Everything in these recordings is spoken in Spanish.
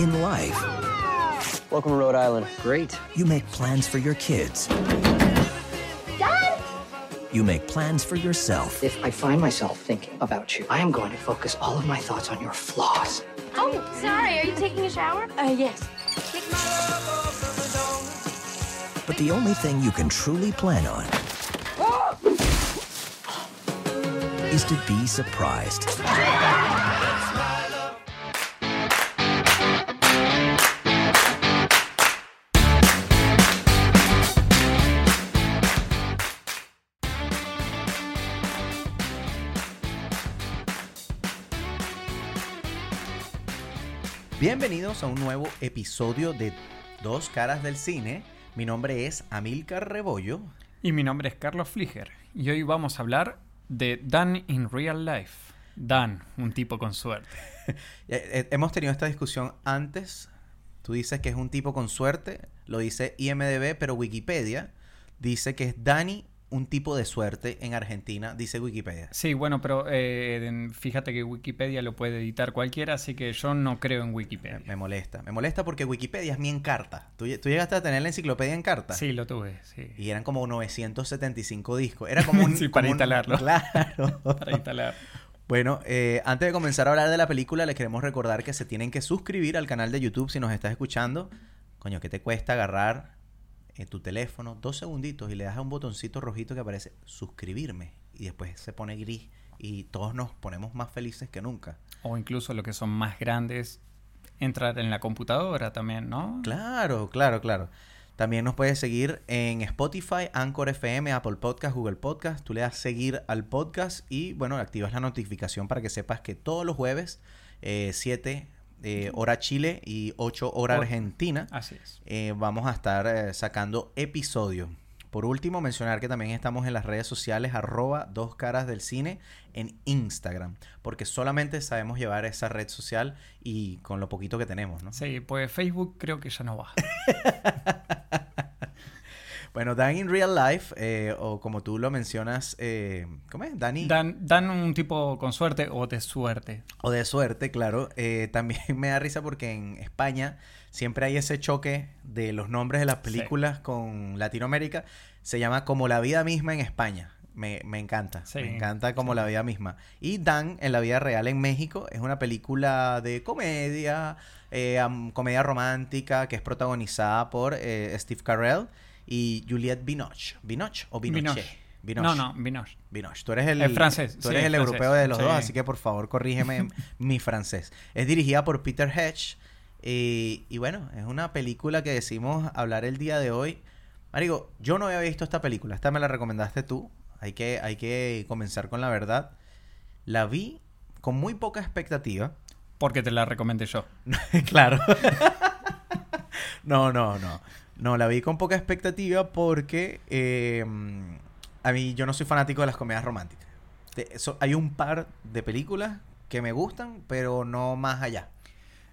In life, Welcome to Rhode Island. Great. you make plans for your kids. Dad! You make plans for yourself. If I find myself thinking about you, I am going to focus all of my thoughts on your flaws. Oh, sorry. Are you taking a shower? Uh, yes. But the only thing you can truly plan on is to be surprised. Bienvenidos a un nuevo episodio de Dos Caras del Cine. Mi nombre es Amilcar Rebollo. Y mi nombre es Carlos Fliger y hoy vamos a hablar de Dan in Real Life. Dan, un tipo con suerte. Eh, eh, Hemos tenido esta discusión antes. Tú dices que es un tipo con suerte, lo dice IMDB, pero Wikipedia dice que es Dani, un tipo de suerte en Argentina, dice Wikipedia. Sí, bueno, pero eh, fíjate que Wikipedia lo puede editar cualquiera, así que yo no creo en Wikipedia. Me molesta, me molesta porque Wikipedia es mi encarta. ¿Tú, tú llegaste a tener la enciclopedia en carta? Sí, lo tuve, sí. Y eran como 975 discos. Era como un... Sí, para como un- instalarlo. Claro. Para instalar. Bueno, eh, antes de comenzar a hablar de la película, les queremos recordar que se tienen que suscribir al canal de YouTube si nos estás escuchando. Coño, ¿qué te cuesta agarrar en tu teléfono dos segunditos y le das a un botoncito rojito que aparece suscribirme? Y después se pone gris y todos nos ponemos más felices que nunca. O incluso lo que son más grandes, entrar en la computadora también, ¿no? Claro, claro, claro. También nos puedes seguir en Spotify, Anchor FM, Apple Podcast, Google Podcast. Tú le das seguir al podcast y, bueno, activas la notificación para que sepas que todos los jueves, 7 hora Chile y 8 hora Hora- Argentina, Así es. eh, vamos a estar eh, sacando episodios. Por último, mencionar que también estamos en las redes sociales arroba dos caras del cine en Instagram, porque solamente sabemos llevar esa red social y con lo poquito que tenemos, ¿no? Sí, pues Facebook creo que ya no va. Bueno, Dan in Real Life, eh, o como tú lo mencionas, eh, ¿cómo es? Dani. Dan, dan un tipo con suerte o de suerte. O de suerte, claro. Eh, también me da risa porque en España siempre hay ese choque de los nombres de las películas con Latinoamérica. Se llama Como la vida misma en España. Me, me encanta. Sí, me encanta Como sí. la vida misma. Y Dan en la vida real en México es una película de comedia, am- comedia romántica que es protagonizada por eh, Steve Carell y Juliette Binoche. ¿Binoche o Binoche? Binoche. No, no, Vinoche. Binoche. Tú eres el, francés, Tú eres es el francés, europeo de los sí. dos, así que por favor corrígeme mi francés. Es dirigida por Peter Hedge. Y, y bueno, es una película que decimos hablar el día de hoy. Marico, yo no había visto esta película. Esta me la recomendaste tú. Hay que, hay que comenzar con la verdad. La vi con muy poca expectativa. Porque te la recomendé yo. claro. no, no, no. No, la vi con poca expectativa porque eh, a mí yo no soy fanático de las comedias románticas. De- so- hay un par de películas que me gustan, pero no más allá.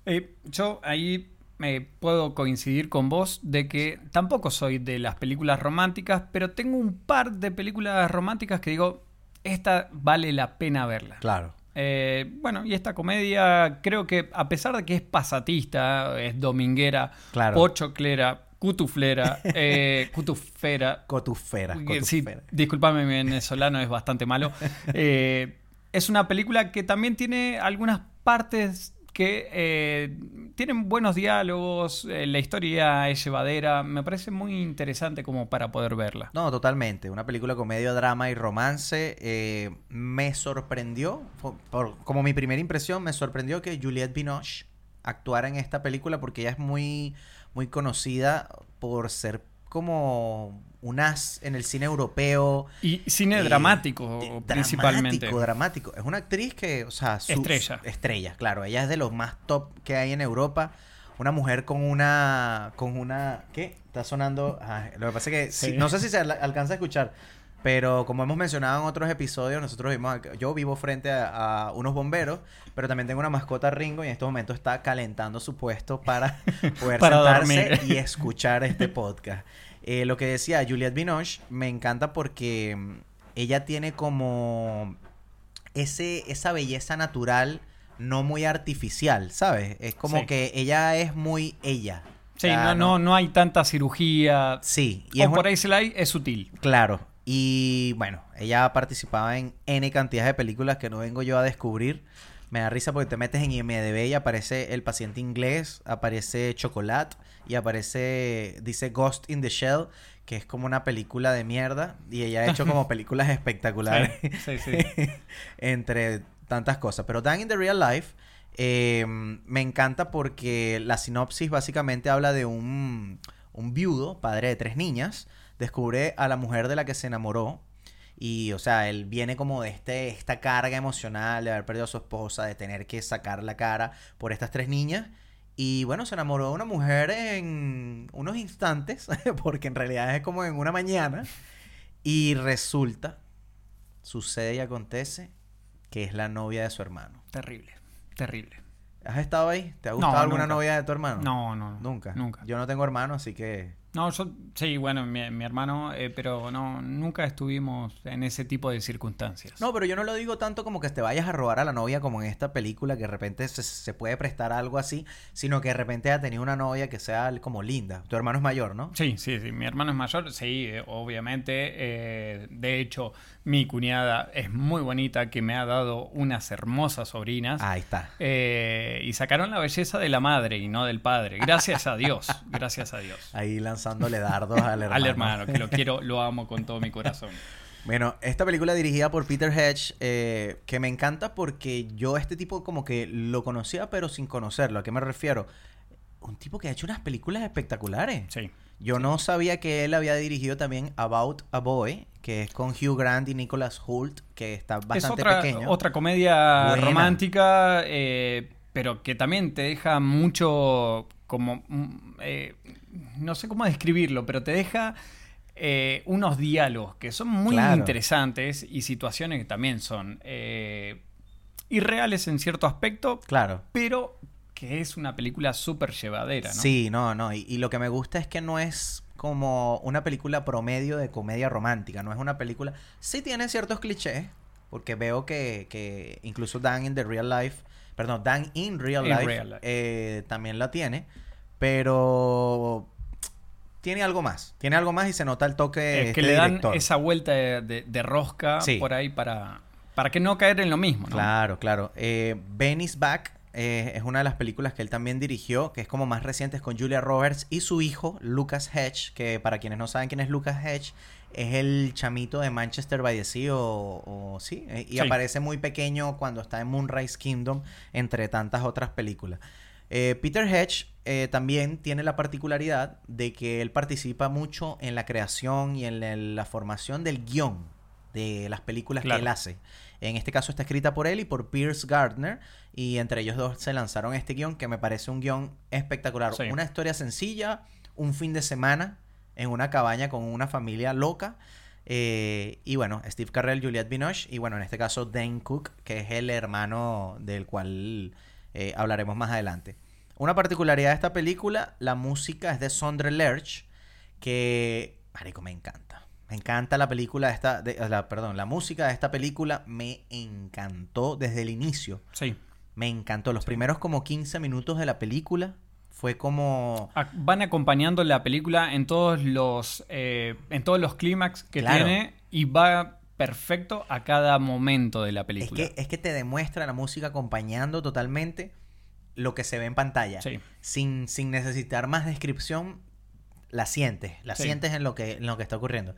Eh, yo ahí eh, puedo coincidir con vos de que tampoco soy de las películas románticas, pero tengo un par de películas románticas que digo, esta vale la pena verla. Claro. Eh, bueno, y esta comedia creo que a pesar de que es pasatista, es dominguera, Claro. pochoclera, cutuflera, eh, cutufera, Cotufera. que Sí, cotufera. disculpame, mi venezolano es bastante malo. Eh, es una película que también tiene algunas partes que eh, tienen buenos diálogos, eh, la historia es llevadera, me parece muy interesante como para poder verla. No, totalmente. Una película con medio drama y romance. me sorprendió, por- como mi primera impresión, me sorprendió que Juliette Binoche actuara en esta película porque ella es muy, muy conocida por ser como un as en el cine europeo. Y cine eh, dramático, de- principalmente. Dramático, dramático. Es una actriz que, o sea, su- Estrella. Estrella, claro. Ella es de los más top que hay en Europa. Una mujer con una. con una. ¿Qué? Está sonando. ah, lo que pasa es que. sí, no sé si se al- alcanza a escuchar. Pero como hemos mencionado en otros episodios, nosotros vimos. Yo vivo frente a, a unos bomberos, pero también tengo una mascota Ringo y en este momento está calentando su puesto para poder Para sentarse dormir. y escuchar este podcast. Eh, lo que decía Juliette Binoche me encanta porque mm, ella tiene como ese, esa belleza natural no muy artificial, ¿sabes? Es como Sí. que ella es muy ella. Sí, no, no, no hay tanta cirugía. Sí, y o es por un- ahí se la hay, es sutil. Claro. Y bueno, ella participaba en N cantidad de películas que no vengo yo a descubrir. Me da risa porque te metes en IMDB y aparece El paciente inglés, aparece Chocolate y aparece, dice Ghost in the Shell, que es como una película de mierda. Y ella ha hecho como películas espectaculares. Sí, sí, sí. entre tantas cosas. Pero Dan in the Real Life eh, me encanta porque la sinopsis básicamente habla de un, un viudo, padre de tres niñas, descubre a la mujer de la que se enamoró. Y, o sea, él viene como de este, esta carga emocional de haber perdido a su esposa, de tener que sacar la cara por estas tres niñas. Y bueno, se enamoró de una mujer en unos instantes, porque en realidad es como en una mañana. Y resulta, sucede y acontece que es la novia de su hermano. Terrible, terrible. ¿Has estado ahí? ¿Te ha No, gustado alguna nunca. novia de tu hermano? No, no, no. Nunca. Nunca. Yo no tengo hermano, así que. No, yo, sí, bueno, mi, mi hermano, eh, pero no, nunca estuvimos en ese tipo de circunstancias. No, pero yo no lo digo tanto como que te vayas a robar a la novia como en esta película, que de repente se, se puede prestar algo así, sino que de repente ha tenido una novia que sea como linda. Tu hermano es mayor, ¿no? Sí, sí, sí. Mi hermano es mayor, sí, eh, obviamente. eh, de hecho, mi cuñada es muy bonita, que me ha dado unas hermosas sobrinas. Ahí está. Eh, y sacaron la belleza de la madre y no del padre. Gracias a Dios, gracias a Dios. Ahí lanzándole dardos al hermano. Al hermano, que lo quiero, lo amo con todo mi corazón. Bueno, esta película dirigida por Peter Hedge, eh, que me encanta porque yo este tipo como que lo conocía pero sin conocerlo. ¿A qué me refiero? Un tipo que ha hecho unas películas espectaculares. Sí. Yo no sabía que él había dirigido también About a Boy, que es con Hugh Grant y Nicholas Hoult, que está bastante es otra, pequeño. otra comedia Buena. romántica, eh, pero que también te deja mucho como... mm, eh, no sé cómo describirlo, pero te deja eh, unos diálogos que son muy Claro. interesantes y situaciones que también son eh, irreales en cierto aspecto, Claro. pero que es una película súper llevadera, ¿no? Sí, no, no. Y, y lo que me gusta es que no es como una película promedio de comedia romántica. No es una película. Sí tiene ciertos clichés. Porque veo que, que incluso Dan in the Real Life. Perdón, Dan in Real In Life, Real Life. eh, también la tiene. Pero tiene algo más. Tiene algo más y se nota el toque de Eh, que este le dan director. esa vuelta de, de- de rosca Sí. por ahí para, para que no caer en lo mismo, ¿no? Claro, claro. Eh, Ben is Back eh, es una de las películas que él también dirigió, que es como más reciente, es con Julia Roberts y su hijo, Lucas Hedge, que para quienes no saben quién es Lucas Hedge, es el chamito de Manchester by the Sea o, o- sí, eh, y Sí. aparece muy pequeño cuando está en Moonrise Kingdom, entre tantas otras películas. Eh, Peter Hedge eh, también tiene la particularidad de que él participa mucho en la creación y en la, la formación del guion de las películas Claro. que él hace. En este caso está escrita por él y por Pierce Gardner. Y entre ellos dos se lanzaron este guion que me parece un guion espectacular. Sí. Una historia sencilla, un fin de semana en una cabaña con una familia loca. Eh, y bueno, Steve Carell, Juliette Binoche y bueno, en este caso Dane Cook, que es el hermano del cual eh, hablaremos más adelante. Una particularidad de esta película, la música es de Sondre Lerch, que, marico, me encanta. Me encanta la película de esta, de- la, perdón, la música de esta película me encantó desde el inicio. Sí. Me encantó. Los primeros como 15 minutos de la película fue como... Van acompañando la película en todos los eh, en todos los clímax que Claro. tiene y va perfecto a cada momento de la Es película. que, es que te demuestra la música acompañando totalmente lo que se ve en pantalla. Sí. Sin, sin necesitar más descripción, la sientes. La Sí. sientes en lo, que, en lo que está ocurriendo.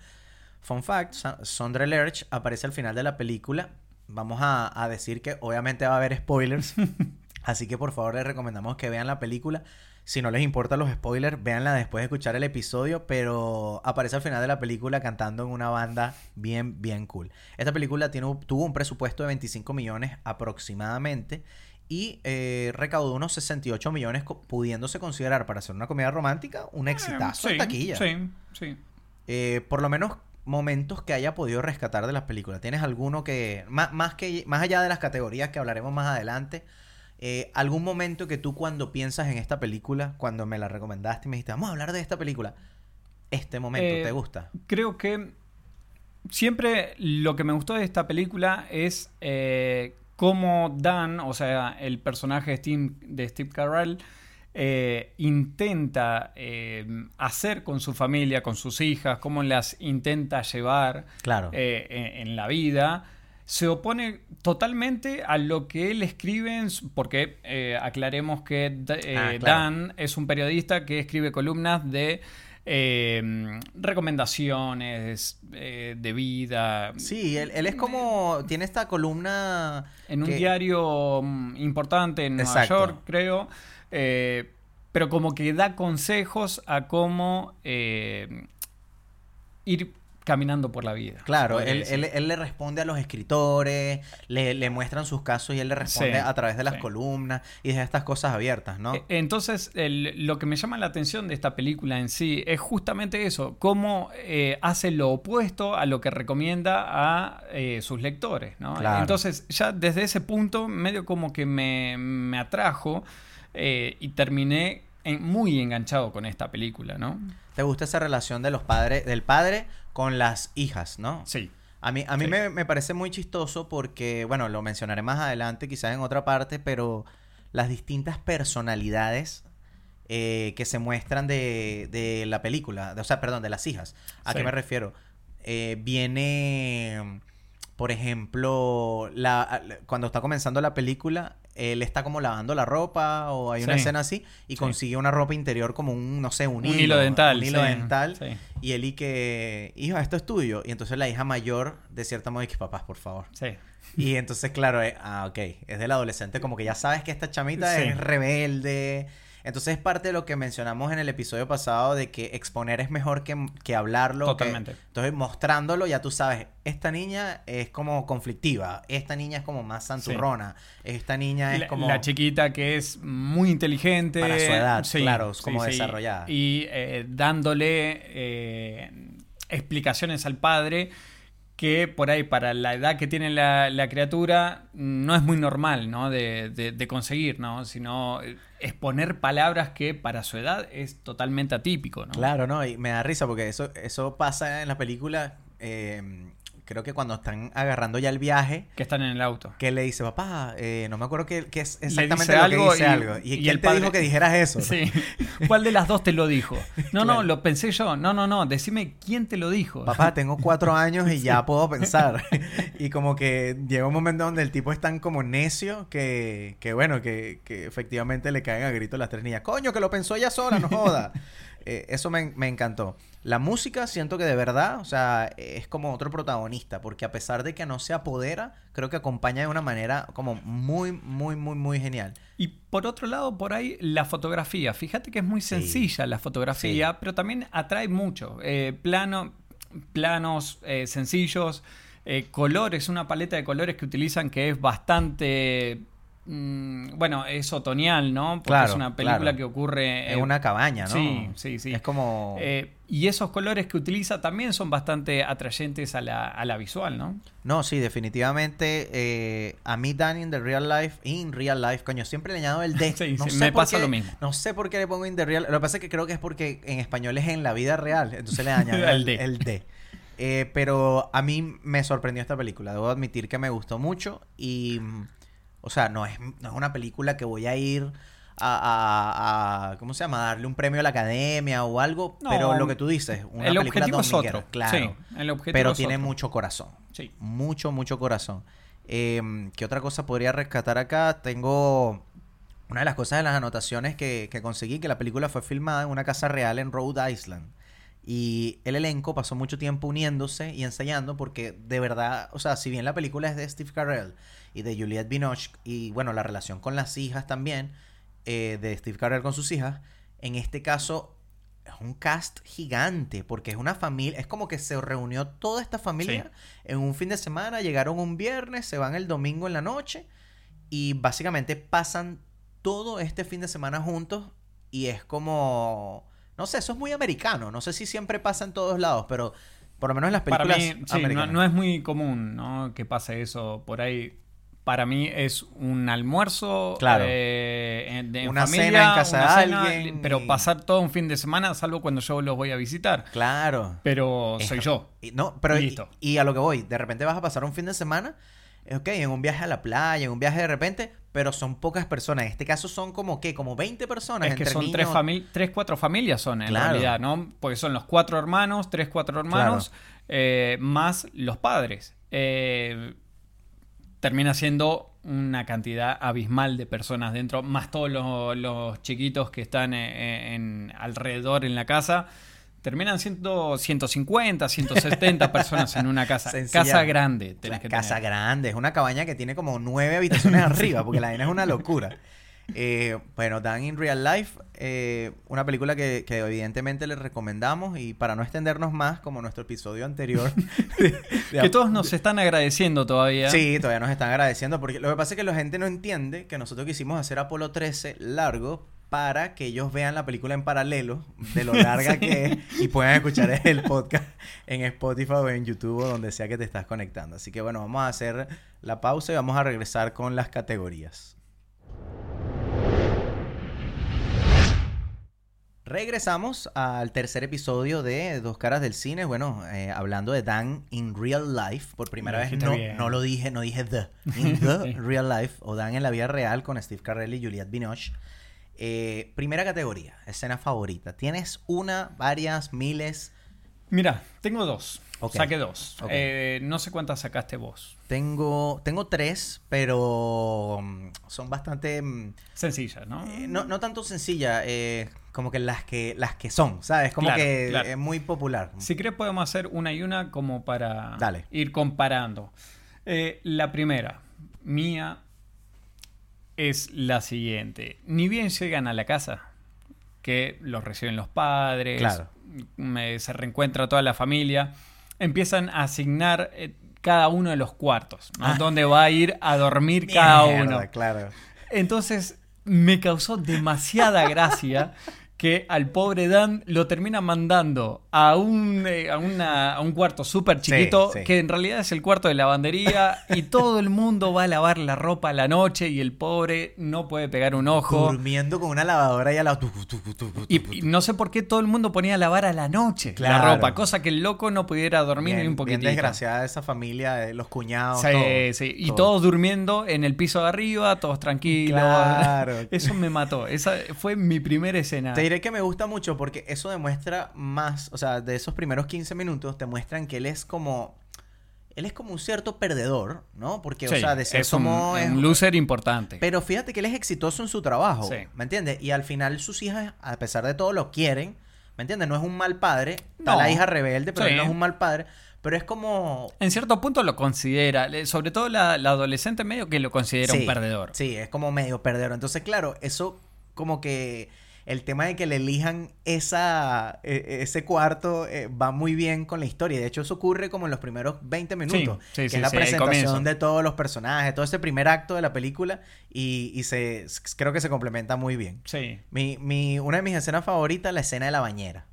Fun fact, Sondre Lerch aparece al final de la película. Vamos a, a decir que obviamente va a haber spoilers. así que por favor les recomendamos que vean la película. Si no les importan los spoilers, véanla después de escuchar el episodio, pero aparece al final de la película cantando en una banda bien, bien cool. Esta película tiene, tuvo un presupuesto de 25 millones aproximadamente y eh, recaudó unos 68 millones, pudiéndose considerar para ser una comedia romántica un exitazo Eh, en taquilla. Sí, sí. Eh, por lo menos momentos que haya podido rescatar de las películas. ¿Tienes alguno que, más, más que, más allá de las categorías que hablaremos más adelante, eh, algún momento que tú cuando piensas en esta película, cuando me la recomendaste y me dijiste, vamos a hablar de esta película, este momento te gusta? Creo que siempre lo que me gustó de esta película es cómo Dan, o sea, el personaje de Steve, de Steve Carell, eh, intenta eh, hacer con su familia, con sus hijas, cómo las intenta llevar Claro. eh, en, en la vida, se opone totalmente a lo que él escribe, porque aclaremos que Ah, claro. Dan es un periodista que escribe columnas de eh, recomendaciones eh, de vida. Sí, él, él es como. Tiene esta columna. En un diario mm, importante en Nueva Exacto. York, creo. eh, pero como que da consejos a cómo ir caminando por la vida. Claro, él, él, él le responde a los escritores, le, le muestran sus casos y él le responde Sí, a través de las sí. columnas y deja estas cosas abiertas, ¿no? Eh, Entonces, el- lo que me llama la atención de esta película en sí es justamente eso, cómo eh, hace lo opuesto a lo que recomienda a eh, sus lectores, ¿no? Claro. Entonces, ya desde ese punto, medio como que me, me atrajo eh, y terminé en- muy enganchado con esta película, ¿no? ¿Te gusta esa relación de los padres, del padre con las hijas, no? Sí. A mí, a mí Sí. me, me parece muy chistoso porque, bueno, lo mencionaré más adelante, quizás en otra parte, pero las distintas personalidades eh, que se muestran de, de la película, de- o sea, perdón, de las hijas. ¿A Sí. qué me refiero? Eh, viene, por ejemplo, la, cuando está comenzando la película, él está como lavando la ropa o hay una Sí. escena así y consigue una ropa interior como un, no sé, un, Un hilo dental, Un hilo sí, dental. Y él y que, hijo, esto es tuyo. Y entonces la hija mayor, de cierta modo, dice, papás, por favor. Sí. Y entonces, claro, eh, ah, ok, es del adolescente, como que ya sabes que esta chamita es rebelde. Entonces es parte de lo que mencionamos en el episodio pasado de que exponer es mejor que, que hablarlo. que- Totalmente. entonces mostrándolo ya tú sabes, esta niña es como conflictiva, esta niña es como más santurrona, esta niña es La, como... la chiquita que es muy inteligente. Para su edad, claro, como desarrollada. Y eh, dándole eh, explicaciones al padre que por ahí para la edad que tiene la, la criatura no es muy normal, ¿no? De, de- de conseguir, ¿no? Sino eh, exponer palabras que para su edad es totalmente atípico, ¿no? Claro, ¿no? Y me da risa porque eso, eso pasa en la película, eh, creo que cuando están agarrando ya el viaje, Que están en el auto. que le dice, papá, eh, no me acuerdo qué, qué es exactamente lo algo que dice y- algo. ¿Y, y el te padre- dijo que dijeras eso? Sí. ¿Cuál de las dos te lo dijo? No, Claro. no, lo pensé yo. No, no, no. Decime quién te lo dijo. Papá, tengo cuatro años y ya puedo pensar. y como que llega un momento donde el tipo es tan como necio que, que bueno, que, que efectivamente le caen a grito las tres niñas. Coño, que lo pensó ella sola, no joda. Eh, eso me, me encantó. La música siento que de verdad, o sea, es como otro protagonista, porque a pesar de que no se apodera, creo que acompaña de una manera como muy, muy, muy, muy genial. Y por otro lado, por ahí la fotografía. Fíjate que es muy sencilla la fotografía, pero también atrae mucho. Eh, plano, planos eh, sencillos, eh, colores, una paleta de colores que utilizan que es bastante... mm, bueno, es otoñal, ¿no? Porque Claro, es una película claro. que ocurre En una cabaña, ¿no? Sí, sí, sí. Es como... Eh, y esos colores que utiliza también son bastante atrayentes a la, a la visual, ¿no? No, sí, definitivamente. eh, a mí, Dan, in the real life, in real life, coño, siempre le añado el D. Sí, no sí, sé me por pasa qué- lo mismo. No sé por qué le pongo in the real. Lo que pasa es que creo que es porque en español es en la vida real. Entonces le añado El el, D. el D. Eh, pero a mí me sorprendió esta película. Debo admitir que me gustó mucho. Y. O sea, no es, no es una película que voy a ir. A, a- a- ¿Cómo se llama? Darle un premio a la academia o algo. No, pero lo que tú dices, una el película objetivo es otro. Claro. Sí, el objetivo pero es tiene otro. mucho corazón. Sí. Mucho, mucho corazón. Eh, ¿Qué otra cosa podría rescatar acá? Tengo una de las cosas de las anotaciones que, que conseguí, que la película fue filmada en una casa real en Rhode Island. Y el elenco pasó mucho tiempo uniéndose y ensayando porque de verdad, o sea, si bien la película es de Steve Carell y de Juliette Binoche y bueno, la relación con las hijas también, eh, de Steve Carell con sus hijas, en este caso es un cast gigante porque es una familia, es como que se reunió toda esta familia Sí. en un fin de semana, llegaron un viernes, se van el domingo en la noche y básicamente pasan todo este fin de semana juntos y es como, no sé, eso es muy americano, no sé si siempre pasa en todos lados, pero por lo menos en las Para películas mí, sí, no, no es muy común ¿no? que pase eso por ahí. Para mí es un almuerzo Claro. eh, de- Una familia, cena en casa de cena, alguien Pero y- pasar todo un fin de semana, salvo cuando yo los voy a visitar. Claro. Pero Es- soy yo. y- no, pero y, Listo. y a lo que voy, de repente vas a pasar un fin de semana ok, en un viaje a la playa, en un viaje de repente, pero son pocas personas. En este caso son como, ¿qué? Como 20 personas. Es que entre son tres, niños. fami- tres, cuatro familias son en Claro. realidad, ¿no? Porque son los cuatro hermanos, tres, cuatro hermanos, eh, más los padres. Eh, termina siendo una cantidad abismal de personas dentro, más todos los, los chiquitos que están eh, en- alrededor en la casa. Terminan siendo 150, 170 personas en una casa. Sencilla. Casa grande. tenés que casa tener. grande, es una cabaña que tiene como nueve habitaciones arriba, porque la vaina es una locura. Eh, bueno, Dan in Real Life, eh, una película que, que evidentemente les recomendamos y para no extendernos más, como nuestro episodio anterior. de- de- Que todos nos están agradeciendo todavía. Sí, todavía nos están agradeciendo porque lo que pasa es que la gente no entiende que nosotros quisimos hacer Apolo 13 largo para que ellos vean la película en paralelo de lo larga que es y puedan escuchar el podcast en Spotify o en YouTube o donde sea que te estás conectando. Así que bueno, vamos a hacer la pausa y vamos a regresar con las categorías. Regresamos al tercer episodio de Dos Caras del Cine. Bueno, eh, hablando de Dan in Real Life. Por primera vez no lo dije, no dije The. In The Real Life o Dan en la vida real con Steve Carell y Juliette Binoche. Eh, primera categoría, escena favorita. ¿Tienes una, varias, miles? Mira, tengo dos. Saqué dos. Eh, no sé cuántas sacaste vos. Tengo, tengo tres, pero mm, son bastante... mm, Sencillas, ¿no? eh, no, no tanto sencilla, eh, como que las que las que son, ¿sabes? Como Claro, que claro. es muy popular. Si querés podemos hacer una y una como para Dale. ir comparando. Eh, la primera, mía, es la siguiente. Ni bien llegan a la casa, que los reciben los padres, Claro. Me- se reencuentra toda la familia, empiezan a asignar eh, cada uno de los cuartos, ¿no? Ah. donde va a ir a dormir cada uno. Claro. Entonces me causó demasiada gracia que al pobre Dan lo termina mandando a un, eh, a una- a un cuarto súper chiquito, Sí, sí. que en realidad es el cuarto de lavandería, y todo el mundo va a lavar la ropa a la noche y el pobre no puede pegar un ojo. Durmiendo con una lavadora y tucu, tucu, Y, y no sé por qué todo el mundo ponía a lavar a la noche la ropa, cosa que el loco no pudiera dormir ni un poquitito. bien desgraciada esa familia, los cuñados. Sí, todo, sí. Y todo. todos durmiendo en el piso de arriba, todos tranquilos. Claro. Eso me mató. Esa fue mi primera escena. Te diré que me gusta mucho porque eso demuestra más, o sea, de esos primeros 15 minutos te muestran que él es como él es como un cierto perdedor, ¿no? Porque o Sí, sea, de cierto es un, es- un loser importante. pero fíjate que él es exitoso en su trabajo, Sí. ¿me entiendes? Y al final sus hijas, a pesar de todo, lo quieren, ¿me entiendes? No es un mal padre, está No. la hija rebelde, pero Sí. él no es un mal padre, pero es como En cierto punto lo considera, sobre todo la, la adolescente medio que lo considera un perdedor. Sí, es como medio perdedor. Entonces, claro, eso como que el tema de que le elijan esa, e- ese cuarto eh, va muy bien con la historia. De hecho, eso ocurre como en los primeros 20 minutos. sí, que sí, es la sí, presentación de todos los personajes, todo ese primer acto de la película. Y, y se creo que se complementa muy bien. Sí. Mi, mi, una de mis escenas favoritas, la escena de la bañera.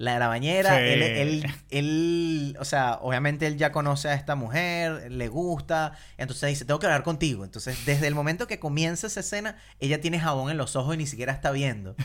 La de la bañera, Sí. él, él, él, o sea, obviamente él ya conoce a esta mujer, le gusta, entonces dice, tengo que hablar contigo. Entonces, desde el momento que comienza esa escena, ella tiene jabón en los ojos y ni siquiera está viendo.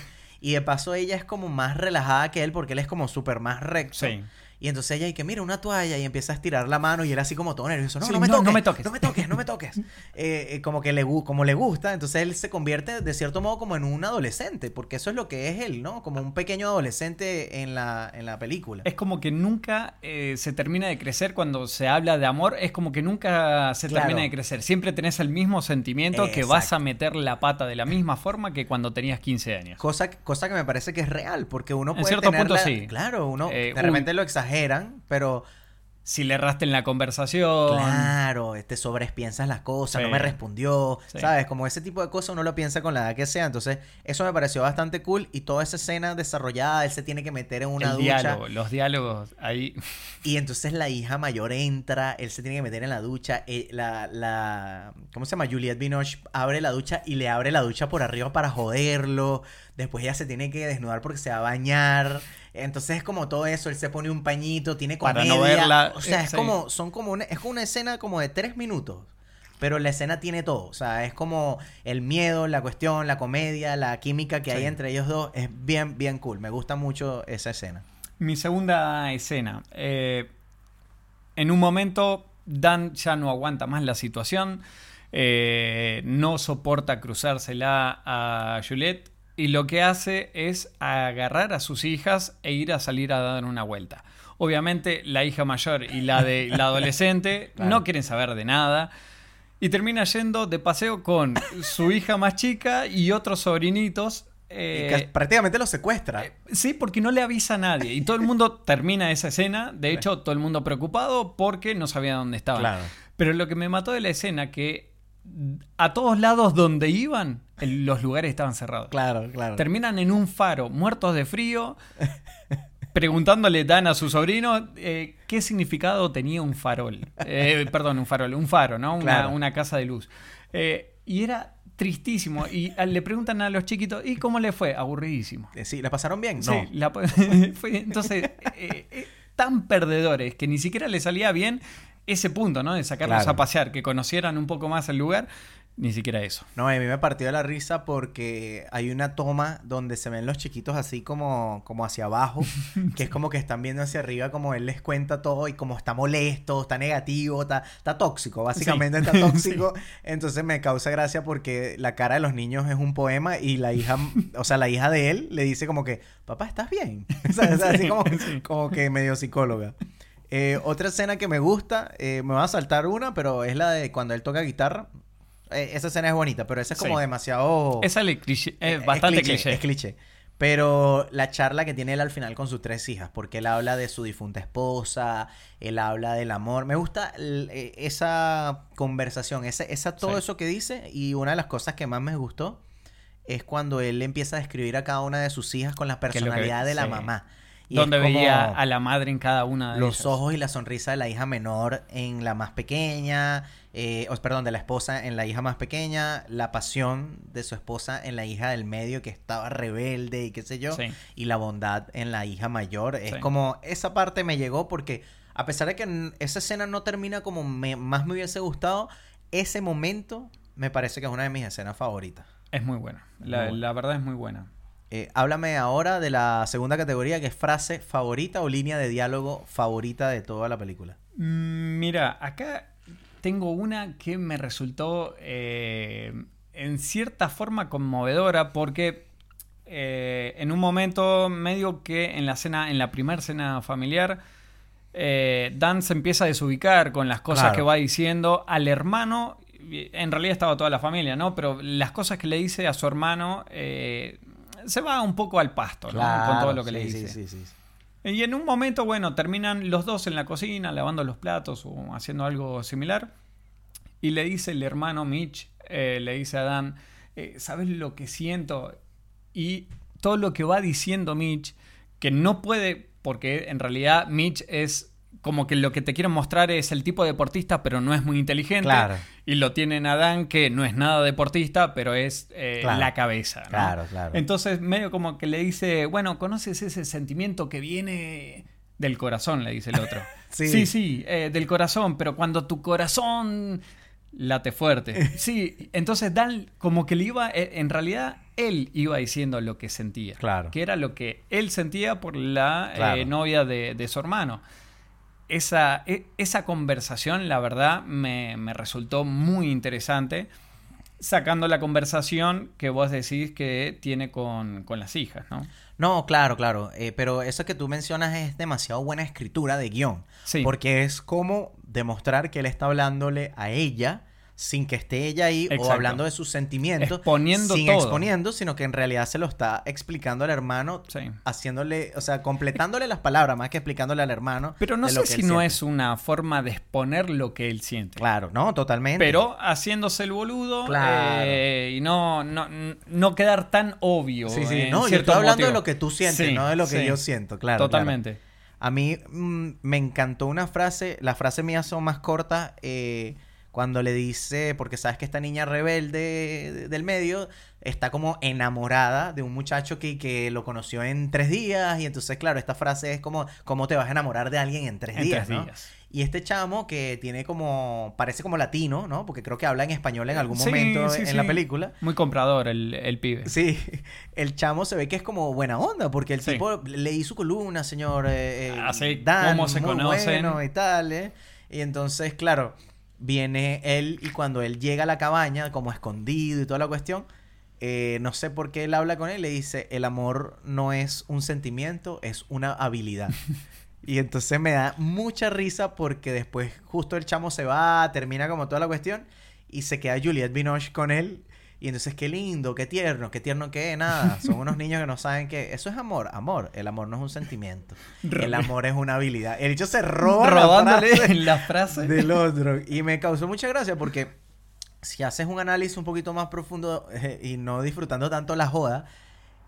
Y de paso ella es como más relajada que él porque él es como súper más recto. Sí. Y entonces ella dice, mira, una toalla y empieza a estirar la mano y él así como todo nervioso. No, Sí, no, me no, toques, no me toques. No me toques, no me toques. Eh, eh, como que le, como le gusta, entonces él se convierte de cierto modo como en un adolescente, porque eso es lo que es él, ¿no? Como un pequeño adolescente en la, en la película. Es como que nunca eh, se termina de crecer cuando se habla de amor, es como que nunca se Claro. termina de crecer. Siempre tenés el mismo sentimiento que vas a meter la pata de la misma forma que cuando tenías 15 años. Cosa, cosa que me parece que es real, porque uno En puede cierto tener punto, la- sí. Claro, uno de uy. repente lo exageran, pero Si le erraste en la conversación. claro, este sobrepiensas las cosas, no me respondió, Sí. ¿sabes? Como ese tipo de cosas uno lo piensa con la edad que sea, entonces eso me pareció bastante cool y toda esa escena desarrollada, él se tiene que meter en una el ducha diálogo, los diálogos ahí. y entonces la hija mayor entra, él se tiene que meter en la ducha, eh, la, la, ¿cómo se llama? Juliette Binoche abre la ducha y le abre la ducha por arriba para joderlo, después ella se tiene que desnudar porque se va a bañar, entonces es como todo eso, él se pone un pañito, tiene Para comedia, no verla, o sea, es sí. como, son como una, es una escena como de tres minutos. Pero la escena tiene todo, o sea, es como el miedo, la cuestión, la comedia, la química que hay entre ellos dos, es bien, bien cool, me gusta mucho esa escena. Mi segunda escena. eh, en un momento Dan ya no aguanta más la situación, eh, no soporta cruzársela a Juliette y lo que hace es agarrar a sus hijas e ir a salir a dar una vuelta. Obviamente la hija mayor y la de la adolescente no quieren saber de nada. Y termina yendo de paseo con su hija más chica y otros sobrinitos. Y eh, que prácticamente lo secuestra. Sí, porque no le avisa a nadie. Y todo el mundo termina esa escena. De hecho, todo el mundo preocupado porque no sabía dónde estaban. Claro. Pero lo que me mató de la escena que a todos lados donde iban, los lugares estaban cerrados. claro, claro. Terminan en un faro, muertos de frío, preguntándole Dan a su sobrino eh, qué significado tenía un farol. Eh, perdón, un farol, un faro, ¿no? Una, Claro. una casa de luz. Eh, y era tristísimo. Y le preguntan a los chiquitos, ¿y cómo le fue? Aburridísimo. Eh, Sí, ¿la pasaron bien? Sí, No. la- fue- entonces, tan perdedores que ni siquiera le salía bien ese punto, ¿no? De sacarlos Claro. a pasear, que conocieran un poco más el lugar, ni siquiera eso. No, a mí me partió la risa porque hay una toma donde se ven los chiquitos así como, como hacia abajo, que es como que están viendo hacia arriba, como él les cuenta todo y como está molesto, está negativo, está, está tóxico, básicamente Sí. está tóxico. Entonces me causa gracia porque la cara de los niños es un poema y la hija, o sea, la hija de él le dice como que, papá, ¿estás bien? O sea, sea, así como, como que medio psicóloga. Eh, otra escena que me gusta, eh, me va a saltar una, pero es la de cuando él toca guitarra. Eh, esa escena es bonita, pero esa es como Sí. demasiado... Esa cliché- es es bastante cliché, cliché. Es cliché. Pero la charla que tiene él al final con sus tres hijas, porque él habla de su difunta esposa, él habla del amor. Me gusta eh, esa conversación, esa, esa, todo Sí. eso que dice. Y una de las cosas que más me gustó es cuando él empieza a describir a cada una de sus hijas con la que- personalidad de la sí. mamá. Y donde veía a la madre en cada una de los ellas. ojos y la sonrisa de la hija menor en la más pequeña, eh, perdón, de la esposa en la hija más pequeña, la pasión de su esposa en la hija del medio que estaba rebelde y qué sé yo, Sí. y la bondad en la hija mayor. Es Sí. como, esa parte me llegó porque a pesar de que esa escena no termina como me- más me hubiese gustado, ese momento me parece que es una de mis escenas favoritas. Es muy buena. La, Muy buena. la verdad es muy buena. Eh, háblame ahora de la segunda categoría, que es frase favorita o línea de diálogo favorita de toda la película. Mm, Mira, acá tengo una que me resultó eh, en cierta forma conmovedora porque eh, en un momento medio que en la cena, en la primera cena familiar, Dan se empieza a desubicar con las cosas Claro. que va diciendo al hermano. En realidad estaba toda la familia, ¿no? Pero las cosas que le dice a su hermano se va un poco al pasto, ¿no? Con todo lo que le dice. Sí, sí, sí. Y en un momento, bueno, terminan los dos en la cocina, lavando los platos o haciendo algo similar. Y le dice el hermano Mitch, eh, le dice a Dan, eh, ¿sabes lo que siento? Y todo lo que va diciendo Mitch, que no puede, porque en realidad Mitch es como que lo que te quieren mostrar es el tipo de deportista, pero no es muy inteligente. Claro. Y lo tienen a Dan, que no es nada deportista, pero es eh, Claro. la cabeza. ¿no? Claro, claro. Entonces, medio como que le dice, bueno, ¿conoces ese sentimiento que viene del corazón? Le dice el otro. Sí. sí, sí, eh, del corazón, pero cuando tu corazón late fuerte. Sí, entonces Dan como que le iba, eh, en realidad él iba diciendo lo que sentía. Claro. Que era lo que él sentía por la eh, novia de, de su hermano. Esa, e- esa conversación, la verdad, me, me resultó muy interesante sacando la conversación que vos decís que tiene con, con las hijas, ¿no? No, claro, claro. eh, pero eso que tú mencionas es demasiado buena escritura de guion. Sí. Porque es como demostrar que él está hablándole a ella sin que esté ella ahí o hablando de sus sentimientos. Exponiendo sin todo. exponiendo, sino que en realidad se lo está explicando al hermano, Sí. haciéndole, o sea, completándole las palabras más que explicándole al hermano. Pero no sé si no siente. es una forma de exponer lo que él siente. Claro, no, totalmente. Pero haciéndose el boludo Claro. eh, y no, no, no quedar tan obvio. Sí, sí, en no, yo estoy hablando de lo que tú sientes, Sí, no de lo que yo siento, claro. claro. Totalmente. A mí mm, me encantó una frase, las frases mías son más cortas, eh, cuando le dice, porque sabes que esta niña rebelde de- del medio está como enamorada de un muchacho que, que lo conoció en tres días, y entonces, claro, esta frase es como, ¿cómo te vas a enamorar de alguien en tres En días? tres ¿no? días. Y este chamo que tiene como, parece como latino, ¿no? Porque creo que habla en español en algún Sí, momento sí, en sí. la película. Muy comprador el, el pibe. Sí, el chamo se ve que es como buena onda, porque el tipo leí su columna, señor. Eh, eh, Así, Dan, cómo se muy conocen. bueno y tal, ¿eh? Y entonces, claro, viene él y cuando él llega a la cabaña, como escondido y toda la cuestión, eh, no sé por qué él habla con él, le dice, el amor no es un sentimiento, es una habilidad. y entonces me da mucha risa porque después justo el chamo se va, termina como toda la cuestión y se queda Juliette Binoche con él. Y entonces, qué lindo, qué tierno, qué tierno que nada. Son unos niños que no saben que eso es amor. Amor, el amor no es un sentimiento. El amor es una habilidad. El hecho se roba Robándole la frase la frase. del otro. Y me causó mucha gracia porque si haces un análisis un poquito más profundo eh, y no disfrutando tanto la joda,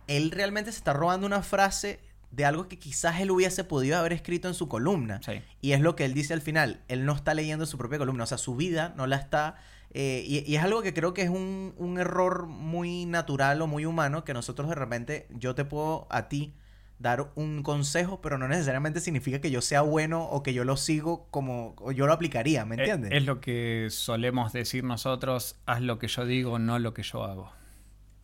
él realmente se está robando una frase de algo que quizás él hubiese podido haber escrito en su columna. Sí. Y es lo que él dice al final. Él no está leyendo su propia columna. O sea, su vida no la está... eh, y, y es algo que creo que es un, un error muy natural o muy humano que nosotros de repente, yo te puedo a ti dar un consejo, pero no necesariamente significa que yo sea bueno o que yo lo sigo como o yo lo aplicaría, ¿me Eh, entiendes? Es lo que solemos decir nosotros, haz lo que yo digo, no lo que yo hago.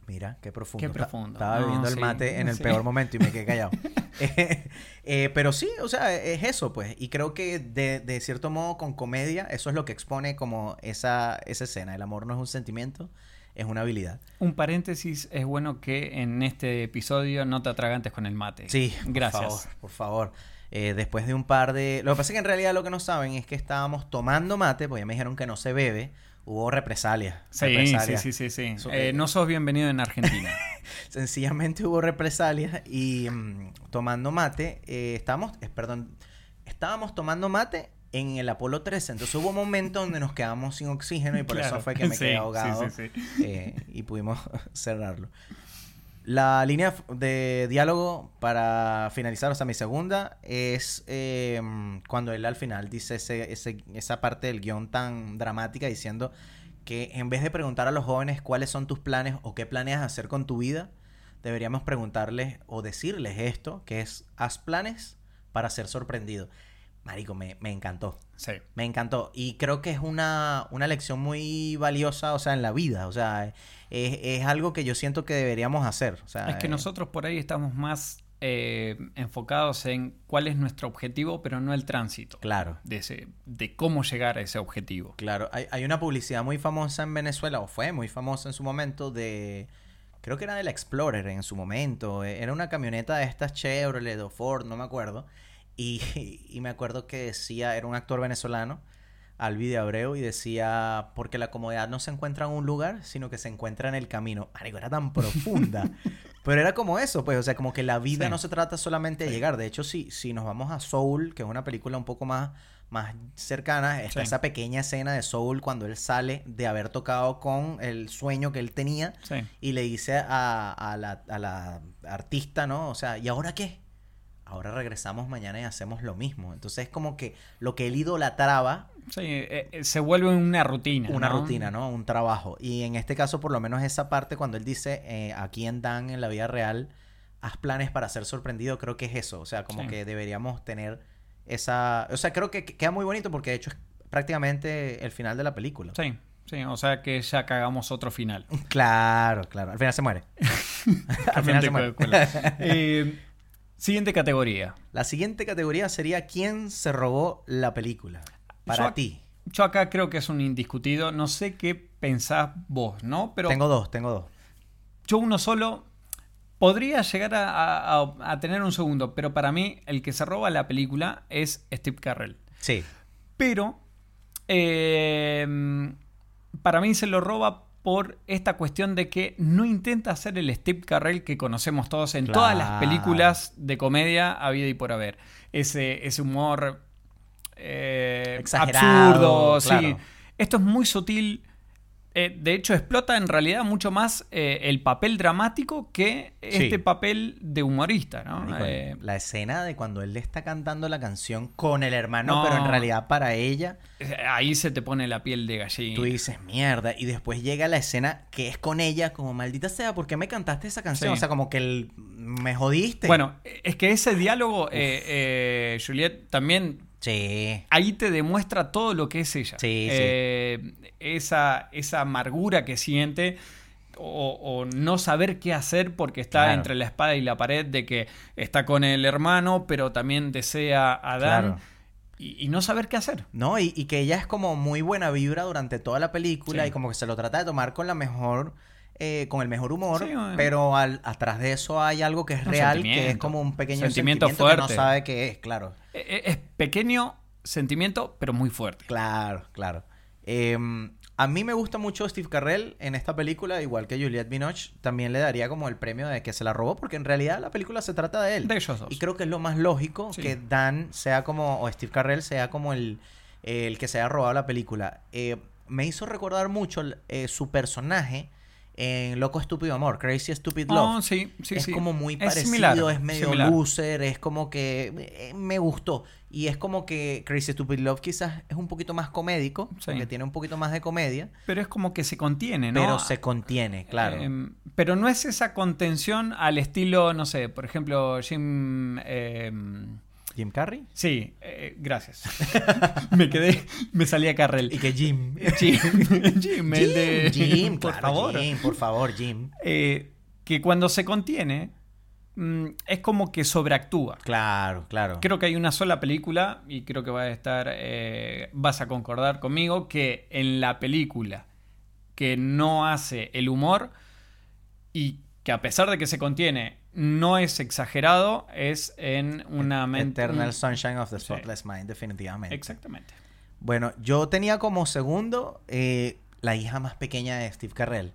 Mira, qué profundo. Qué profundo. Estaba No, bebiendo el mate en el sí. peor momento y me quedé callado. Eh, eh, pero sí, o sea, es eso, pues. Y creo que de, de cierto modo, con comedia, eso es lo que expone como esa, esa escena. El amor no es un sentimiento, es una habilidad. Un paréntesis, es bueno que en este episodio no te atragantes con el mate. Sí, por gracias. favor, por favor. Eh, después de un par de... Lo que pasa es que en realidad lo que no saben es que estábamos tomando mate, porque ya me dijeron que no se bebe. Hubo represalias. Sí, sí, represalias. sí, sí, sí. Eh, no sos bienvenido en Argentina. Sencillamente hubo represalias y mm, tomando mate, eh, estábamos, eh, perdón, estábamos tomando mate en el Apolo 13. Entonces hubo momentos donde nos quedamos sin oxígeno y por Claro. eso fue que me quedé sí, ahogado sí, eh, y pudimos cerrarlo. La línea de diálogo para finalizar, o sea, mi segunda, es eh, cuando él al final dice ese, ese- esa parte del guion tan dramática diciendo que en vez de preguntar a los jóvenes cuáles son tus planes o qué planeas hacer con tu vida, deberíamos preguntarles o decirles esto, que es, haz planes para ser sorprendido. Marico, me, me encantó. Sí. Me encantó. Y creo que es una, una lección muy valiosa, o sea, en la vida. O sea, es, es algo que yo siento que deberíamos hacer. O sea, Es que eh, nosotros por ahí estamos más eh, enfocados en cuál es nuestro objetivo, pero no el tránsito. Claro. De, ese, de cómo llegar a ese objetivo. Claro, hay, hay una publicidad muy famosa en Venezuela, o fue muy famosa en su momento, de. Creo que era del Explorer en su momento. eh, Era una camioneta de estas Chevrolet o Ford, no me acuerdo. Y, y me acuerdo que decía, era un actor venezolano, Alvi de Abreu, y decía, porque la comodidad no se encuentra en un lugar, sino que se encuentra en el camino. Marico, era tan profunda. Pero era como eso, pues, o sea, como que la vida Sí. no se trata solamente de llegar. De hecho, si, si nos vamos a Soul, que es una película un poco más, más cercana, está Sí. esa pequeña escena de Soul cuando él sale de haber tocado con el sueño que él tenía y le dice a, a la, a la artista, ¿no? O sea, ¿y ahora qué? Ahora regresamos mañana y hacemos lo mismo. Entonces es como que lo que él idolatraba, Sí, eh, eh, se vuelve una rutina. una ¿no? rutina, ¿no? Un trabajo. Y en este caso, por lo menos esa parte, cuando él dice, eh, aquí en Dan, en la vida real, haz planes para ser sorprendido, creo que es eso. O sea, como Sí. que deberíamos tener esa... O sea, creo que que queda muy bonito porque de hecho es prácticamente el final de la película. Sí, sí, o sea que ya cagamos otro final. Claro, claro. Al final se muere. Al final se muere. Eh, siguiente categoría. La siguiente categoría sería ¿Quién se robó la película? Para Yo- ti. Yo acá creo que es un indiscutido. No sé qué pensás vos, ¿no? Pero Tengo dos, tengo dos. yo uno solo podría llegar a, a- a- a tener un segundo, pero para mí el que se roba la película es Steve Carrell. Sí. Pero eh, para mí se lo roba por esta cuestión de que no intenta hacer el Steve Carrell que conocemos todos en todas las películas de comedia habido y por haber. Ese, ese humor eh, Exagerado, absurdo, sí. Esto es muy sutil. Eh, de hecho, explota en realidad mucho más eh, el papel dramático que Sí. este papel de humorista, ¿no? Eh, la escena de cuando él le está cantando la canción con el hermano, No. pero en realidad para ella, ahí se te pone la piel de gallina. tú dices mierda. Y después llega la escena que es con ella, como maldita sea, ¿por qué me cantaste esa canción? Sí. O sea, como que el- me jodiste. Bueno, es que ese diálogo, Juliet, también Sí. ahí te demuestra todo lo que es ella. Sí, sí. Eh, esa, esa amargura que siente. O, o no saber qué hacer porque está Claro. entre la espada y la pared de que está con el hermano, pero también desea a Dan. Claro. y- y no saber qué hacer. No, y, y que ella es como muy buena vibra durante toda la película Sí. y como que se lo trata de tomar con la mejor, eh, con el mejor humor, Sí, pero al, atrás de eso hay algo que es Un real, que es como un pequeño Sentimiento sentimiento, que no fuerte. sabe qué es, claro. E- e- Es pequeño sentimiento, pero muy fuerte. Claro, claro. Eh, a mí me gusta mucho Steve Carrell en esta película, igual que Juliette Binoche. También le daría como el premio de que se la robó, porque en realidad la película se trata de él. De ellos dos. Y creo que es lo más lógico Sí. que Dan sea como, o Steve Carrell sea como el, el que se haya robado la película. Eh, me hizo recordar mucho eh, su personaje en Loco Estúpido Amor, Crazy Stupid Oh, Love. sí, sí, es sí. como muy Es parecido, similar, es medio similar. loser, es como que eh, me gustó. Y es como que Crazy Stupid Love quizás es un poquito más comédico, porque tiene un poquito más de comedia, Pero es como que se contiene, ¿no? pero se contiene, claro. Em, pero no es esa contención al estilo, no sé, por ejemplo, Jim. em, Jim Carrey. sí, eh, gracias. me quedé, me salía Carrell. Y que Jim. Jim, Jim, el de- Jim, por claro, favor. Jim, por favor, Jim. Eh, que cuando se contiene, mm, es como que sobreactúa. Claro, claro. Creo que hay una sola película, y creo que va a estar, eh, vas a concordar conmigo, que en la película que no hace el humor y que a pesar de que se contiene, no es exagerado, es en una mente... Eternal un- Sunshine of the Sí. Spotless Mind, definitivamente. Exactamente. Bueno, yo tenía como segundo eh, la hija más pequeña de Steve Carrell.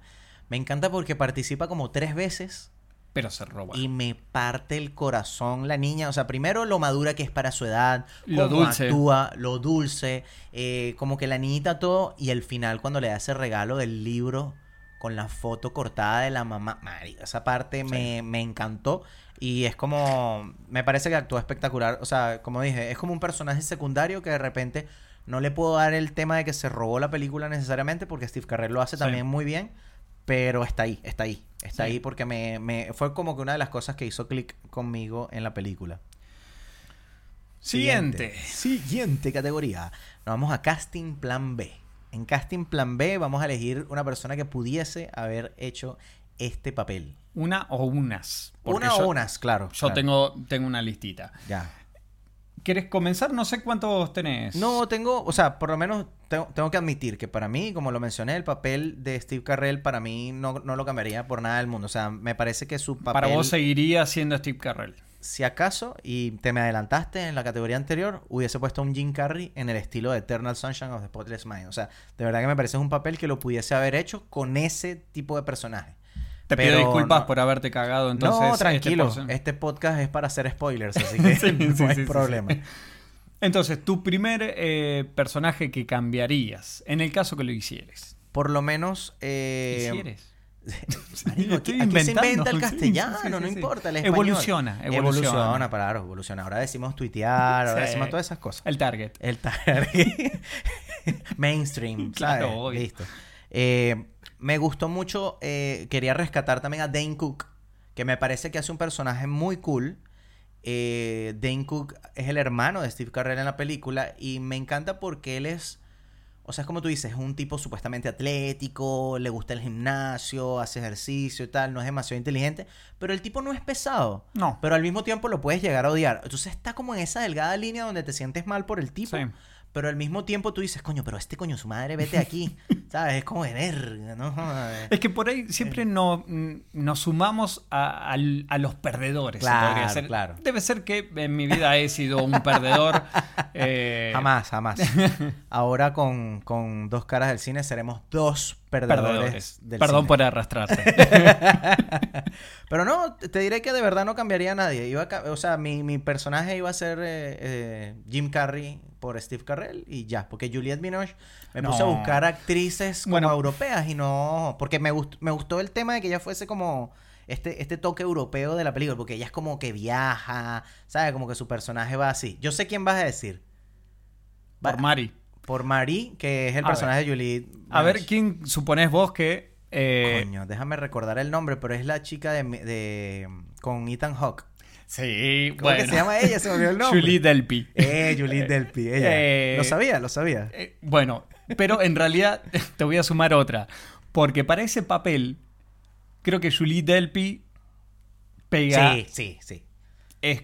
Me encanta porque participa como tres veces Pero se roba. y me parte el corazón la niña. O sea, primero lo madura que es para su edad, Lo cómo dulce. actúa, lo dulce, eh, como que la niñita todo y el final cuando le da ese regalo del libro con la foto cortada de la mamá. Mari, esa parte me, me encantó y es como, me parece que actúa espectacular. O sea, como dije, es como un personaje secundario que de repente no le puedo dar el tema de que se robó la película necesariamente porque Steve Carrell lo hace Sí. también muy bien. Pero está ahí, está ahí, está Sí. ahí porque me, me- fue como que una de las cosas que hizo clic conmigo en la película. Siguiente. Siguiente categoría. Nos vamos a Casting Plan B. En Casting Plan B vamos a elegir una persona que pudiese haber hecho este papel. Una o unas. Una yo- o unas, claro. Yo claro. tengo, tengo una listita. Ya. ¿Quieres comenzar? No sé cuántos tenés. No, tengo, o sea, por lo menos tengo, tengo que admitir que para mí, como lo mencioné, el papel de Steve Carrell para mí no, no lo cambiaría por nada del mundo. O sea, me parece que su papel... Para vos seguiría siendo Steve Carrell. Si acaso, y te me adelantaste en la categoría anterior, hubiese puesto un Jim Carrey en el estilo de Eternal Sunshine of the Spotless Mind. O sea, de verdad que me parece un papel que lo pudiese haber hecho con ese tipo de personaje. Te pido disculpas no- por haberte cagado entonces. no, este tranquilo. Este, podcast es para hacer spoilers, así que Sí, no sí, hay sí, problema. Entonces, tu primer eh, personaje que cambiarías, en el caso que lo hicieres. Por lo menos... Eh, ¿Hicieres? Marico, aquí, aquí se inventa el castellano, sí, sí, no importa el español. Evoluciona, evoluciona. Evoluciona, claro, evoluciona. Ahora decimos tuitear, ahora decimos todas esas cosas. El target. El target mainstream, Claro. Listo. Eh, me gustó mucho, eh, quería rescatar también a Dane Cook, que me parece que hace un personaje muy cool. Eh, Dane Cook es el hermano de Steve Carell en la película y me encanta porque él es, o sea, es como tú dices, es un tipo supuestamente atlético, le gusta el gimnasio, hace ejercicio y tal, no es demasiado inteligente, pero el tipo no es pesado. No. Pero al mismo tiempo lo puedes llegar a odiar. Entonces está como en esa delgada línea donde te sientes mal por el tipo. Sí. Pero al mismo tiempo tú dices, coño, pero este coño, su madre, vete aquí. ¿Sabes? Es como de verga, ¿no? Joder. Es que por ahí siempre no, mm, nos sumamos a, a los perdedores. Claro, decir. claro. Debe ser que en mi vida he sido un perdedor. eh, Jamás, jamás. Ahora con, con dos caras del cine seremos dos perdedores, Perdedores. del Perdón cine. por arrastrarte. Pero no, te diré que de verdad no cambiaría a nadie. Iba a o sea, mi, mi personaje iba a ser eh, eh, Jim Carrey por Steve Carrell y ya. Porque Juliette Binoche me puse a buscar actrices como Bueno. europeas y no... Porque me, gust- me gustó el tema de que ella fuese como... Este, este toque europeo de la película, porque ella es como que viaja, ¿sabes? Como que su personaje va así. Yo sé quién vas a decir. Va- por Mari. Por Marie, que es el A personaje de Juliette. A ver. ¿quién suponés vos que... eh, Coño, déjame recordar el nombre, pero es la chica de, de con Ethan Hawke. sí, ¿Cómo bueno. que se llama ella? Se me olvidó el nombre. Julie Delpy. Eh, Julie Delpy, ella. Eh, lo sabía, lo sabía. Eh, bueno, pero en realidad te voy a sumar otra. Porque para ese papel, creo que Julie Delpy pega Sí, sí, sí. Es,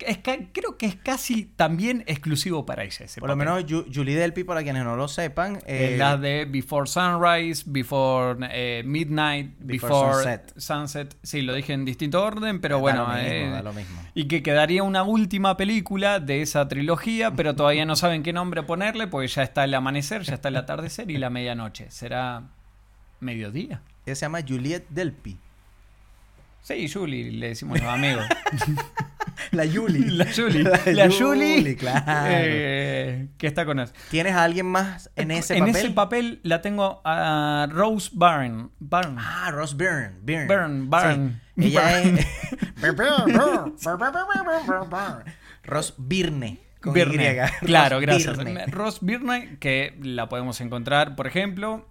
es creo que es casi también exclusivo para ella. ese Por lo menos Ju- Julie Delpy, para quienes no lo sepan, Eh, eh, las de Before Sunrise, Before eh, Midnight, Before Before, Sunset. Sunset. Sí, lo dije en distinto orden, pero Da bueno. lo mismo, eh, da lo mismo. Y que quedaría una última película de esa trilogía, pero todavía no saben qué nombre ponerle, porque ya está el amanecer, ya está el atardecer y la medianoche. Será mediodía. ella se llama Juliette Delpy. Sí, Julie, le decimos los amigos. La Julie. La Julie. La La, Julie, Julie. claro. eh, que está con nosotros. ¿Tienes a alguien más en ese en papel? ese papel la tengo a Rose Byrne. Byrne. Ah, Ross Byrne. Byrne. Byrne, Byrne. Sí. Ella Byrne. es... Ross Byrne. Con Byrne. Y. Claro, gracias. Byrne. Ross Byrne, que la podemos encontrar, por ejemplo,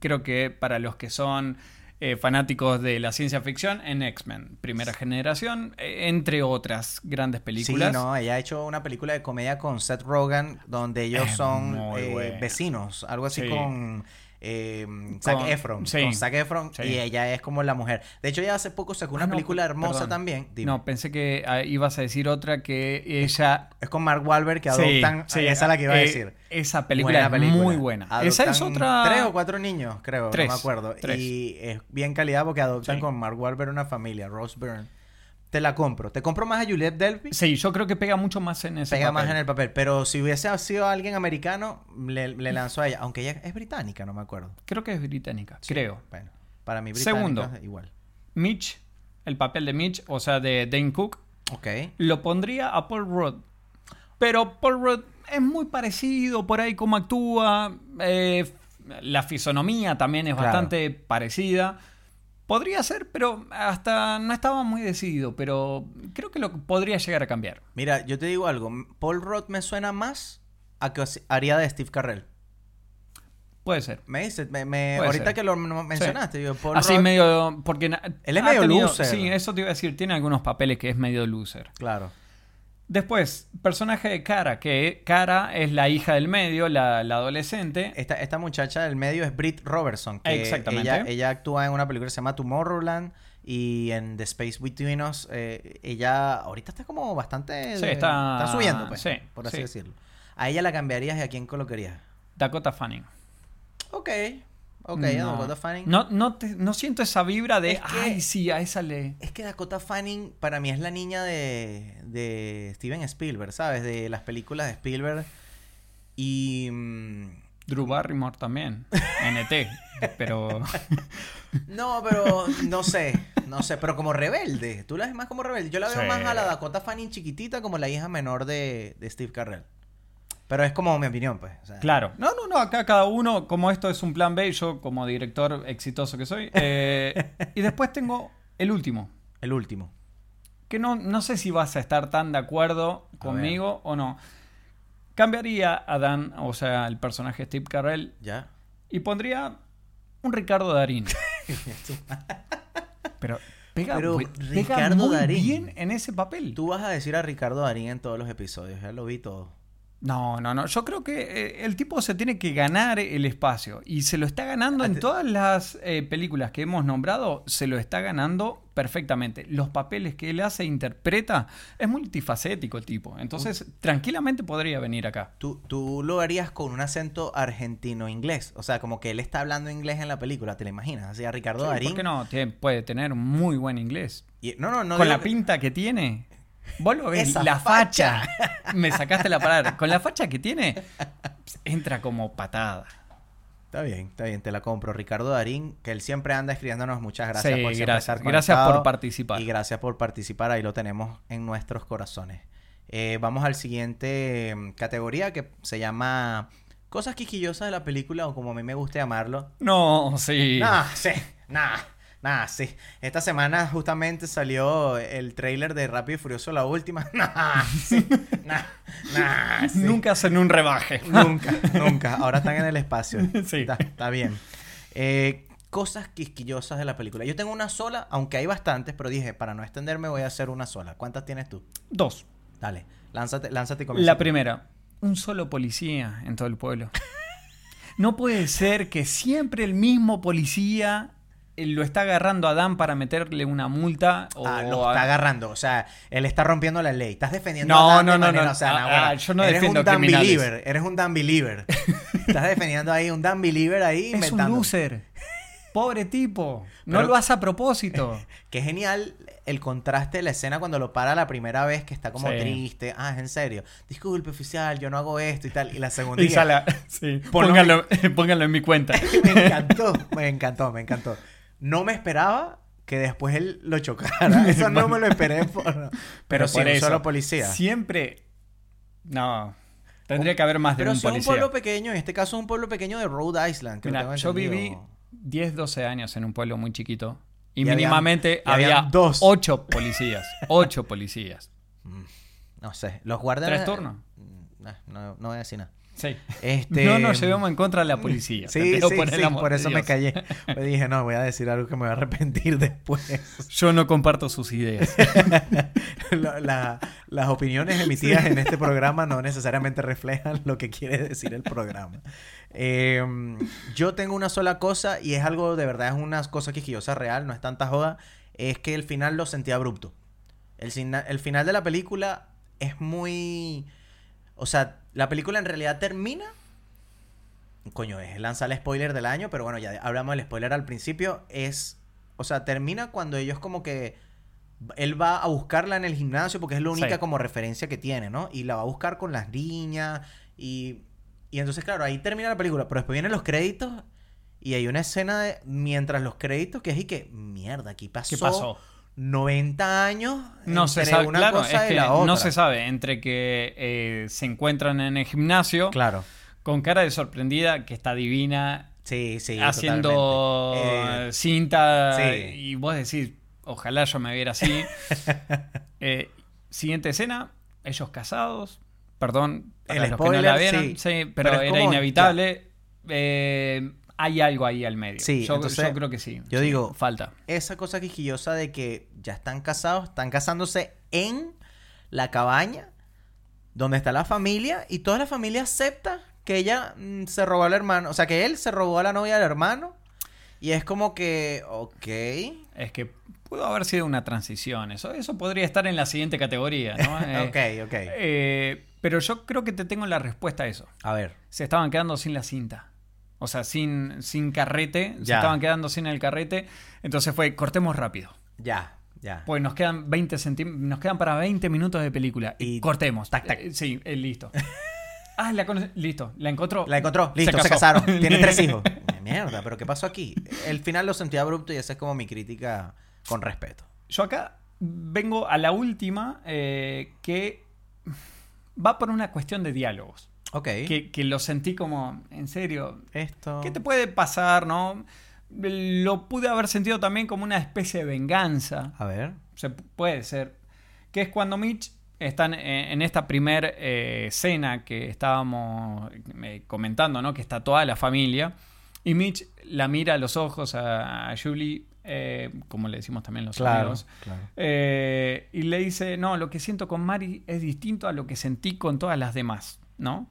creo que para los que son eh, fanáticos de la ciencia ficción, en X-Men, primera generación, eh, entre otras grandes películas. Sí, no, ella ha hecho una película de comedia con Seth Rogen donde ellos Es son eh, vecinos, algo así Sí. con eh, Zac Con- Efron, sí. con Zac Efron Sí. y ella es como la mujer. De hecho, ella hace poco sacó una Ah, no, película hermosa perdón. también. Dime. No, pensé que ah, ibas a decir otra que ella Es con Mark Wahlberg que adoptan. sí, esa es la que iba a eh, decir. Esa película es película. muy buena. esa es otra. Tres o cuatro niños, creo. Tres, No me acuerdo. tres. Y es bien calidad porque adoptan con Mark Wahlberg una familia, Rose Byrne. Te la compro. Te compro más a Juliette Delpy. Sí, yo creo que pega mucho más en ese Pega más en el papel. Pero si hubiese sido alguien americano, le, le lanzó a ella. Aunque ella es británica, no me acuerdo. Creo que es británica, creo. Bueno, para mí británica Segundo. igual. Mitch, el papel de Mitch, o sea, de Dane Cook, Ok. lo pondría a Paul Rudd. Pero Paul Rudd es muy parecido por ahí cómo actúa. eh, la fisonomía también es Claro. bastante parecida. Podría ser, pero hasta no estaba muy decidido. Pero creo que lo podría llegar a cambiar. Mira, yo te digo algo. Paul Roth me suena más a que haría de Steve Carrell. Puede ser. Me dice, me, me- ahorita ser. que lo mencionaste, digo, Paul Así Rudd- medio. Porque Él es medio tenido- loser. Sí, eso te iba a decir. Tiene algunos papeles que es medio loser. Claro. Después, personaje de Cara, que Cara es la hija del medio, la, la adolescente. Esta, esta muchacha del medio es Britt Robertson. Que Exactamente. Ella, ella actúa en una película que se llama Tomorrowland y en The Space Between Us. eh, ella ahorita está como bastante... Sí, eh, está- subiendo, pues, sí, por así sí. decirlo. ¿A ella la cambiarías y a quién colocarías? Dakota Fanning. Ok. Ok, no, a Dakota Fanning. No, no, te- no siento esa vibra de, Es que- ay, sí, a esa le... Es que Dakota Fanning para mí es la niña de, de Steven Spielberg, ¿sabes? De las películas de Spielberg. Y... mm, Drew Barrymore también, NT, pero... No, pero no sé, no sé, pero como rebelde. Tú la ves más como rebelde. Yo la veo Sí. más a la Dakota Fanning chiquitita como la hija menor de, de Steve Carrell. Pero es como mi opinión, pues. o sea. Claro. No, no, no, acá cada uno, como esto es un plan B, yo como director exitoso que soy. eh, y después tengo el último, El último. que no, no sé si vas a estar tan de acuerdo conmigo o no. Cambiaría a Dan, o sea, el personaje Steve Carrell, ¿Ya? y pondría un Ricardo Darín. Pero pega, Pero pega Ricardo muy Darín. bien en ese papel. Tú vas a decir a Ricardo Darín en todos los episodios. Ya lo vi todo. No, no, no. Yo creo que eh, el tipo se tiene que ganar el espacio. Y se lo está ganando en todas las eh, películas que hemos nombrado. Se lo está ganando perfectamente. Los papeles que él hace, e interpreta, es multifacético el tipo. Entonces, tranquilamente podría venir acá. Tú, tú lo harías con un acento argentino-inglés. O sea, como que él está hablando inglés en la película. ¿Te lo imaginas? Así a Ricardo Sí, Darín. ¿Por qué no? Puede tener muy buen inglés. Y- no, no, no. Con la que- pinta que tiene. Vos lo ves, Esa la facha. facha. Me sacaste la palabra. Con la facha que tiene, entra como patada. Está bien, está bien, te la compro. Ricardo Darín, que él siempre anda escribiéndonos. Muchas gracias Sí, por siempre gracias. estar Gracias por participar. Y gracias por participar. Ahí lo tenemos en nuestros corazones. Eh, vamos al siguiente mm, categoría que se llama Cosas quisquillosas de la película, o como a mí me gusta llamarlo. No, sí. Nah, sí, nah, nah, sí. Esta semana justamente salió el tráiler de Rápido y Furioso, la última. Nah, sí, nah, nah, sí. Nunca hacen un rebaje. Nunca, nunca. Ahora están en el espacio. Sí. Está, está bien. Eh, cosas quisquillosas de la película. Yo tengo una sola, aunque hay bastantes, pero dije, para no extenderme voy a hacer una sola. ¿Cuántas tienes tú? Dos. Dale, lánzate, lánzate y comienza La primera, un solo policía en todo el pueblo. No puede ser que siempre el mismo policía lo está agarrando a Dan para meterle una multa. O Ah, lo está agarrando. O sea, él está rompiendo la ley. Estás defendiendo No, a Dan de no, no, manera- no. O sea, Ah, no, bueno, ah, yo no eres defiendo un Dan believer. Eres un Dan believer. estás defendiendo ahí un Dan believer ahí Es un loser. Pobre tipo. No lo hace a propósito. Qué genial el contraste de la escena cuando lo para la primera vez que está como Sí. triste. Ah, es en serio. Disculpe, oficial, yo no hago esto y tal. Y la segunda. Y sale- sí, Ponlo- pónganlo, pónganlo en mi cuenta. me encantó, me encantó, me encantó. No me esperaba que después él lo chocara. Eso no me lo esperé. por- Pero, sí, por un eso, solo policía. Siempre. No. Tendría que haber más de Pero un si es un policía. pueblo pequeño, en este caso es un pueblo pequeño de Rhode Island. que Mira, yo entendido. viví 10, 12 años en un pueblo muy chiquito. Y, mínimamente y habían había dos. 8 policías. 8 policías. No sé, los guardias... ¿Tres turnos? No, no, no voy a decir nada. Sí. Este... No nos llevemos en contra de la policía. Sí, sí, por sí, eso me callé. Me dije, no, voy a decir algo que me voy a arrepentir después. Yo no comparto sus ideas. La- la- las opiniones emitidas en este programa no necesariamente reflejan lo que quiere decir el programa. Eh, yo tengo una sola cosa y es algo de verdad, es una cosa quisquillosa real, no es tanta joda, es que el final lo sentí abrupto. El final de la película es muy... O sea, la película en realidad termina... Coño, es lanza el spoiler del año, pero bueno, ya hablamos del spoiler al principio. Es... O sea, termina cuando ellos como que él va a buscarla en el gimnasio porque es la única Sí. como referencia que tiene, ¿no? Y la va a buscar con las niñas y, y entonces, claro, ahí termina la película, pero después vienen los créditos y hay una escena de mientras los créditos que es y que, mierda, aquí pasó, ¿Qué pasó? 90 años No se entre sabe, una claro, cosa es y que la otra. no se sabe entre que eh, se encuentran en el gimnasio Claro. con cara de sorprendida que está divina Sí, sí, haciendo. Eh, cinta sí. y vos decís ojalá yo me viera así Eh, siguiente escena ellos casados perdón para El los que no la vieron sí. sí, pero, era como- inevitable Eh, hay algo ahí al medio Sí, yo, entonces, yo creo que sí yo Sí, digo- falta esa cosa quisquillosa de que ya están casados, están casándose en la cabaña donde está la familia y toda la familia acepta que ella mm, se robó al hermano, o sea, que él se robó a la novia del hermano y es como que, ok, Es que pudo haber sido una transición. Eso, eso podría estar en la siguiente categoría, ¿no? Eh, ok, ok. eh, pero yo creo que te tengo la respuesta a eso. A ver, Se estaban quedando sin la cinta. O sea, sin, sin carrete. Se estaban quedando sin el carrete. Entonces fue, cortemos rápido. ya, ya. Pues nos quedan 20 centí- nos quedan para 20 minutos de película. Y, Y cortemos. tac, tac. Eh, sí, eh, listo. ah, la conoce- listo. La encontró. La encontró, listo, se, casaron, tienen tres hijos. Mierda, pero ¿qué pasó aquí? El final lo sentí abrupto y esa es como mi crítica con respeto. Yo acá vengo a la última eh, que va por una cuestión de diálogos. Ok. Que, que lo sentí como, en serio, Esto... ¿qué te puede pasar, no? Lo pude haber sentido también como una especie de venganza. A ver. Se pu- puede ser. Que es cuando Mitch está en, en esta primer eh, escena que estábamos eh, comentando, ¿no? Que está toda la familia. Y Mitch la mira a los ojos a, a Julie, eh, como le decimos también los Claro, amigos. claro. Eh, y le dice, no, lo que siento con Mari es distinto a lo que sentí con todas las demás, ¿no?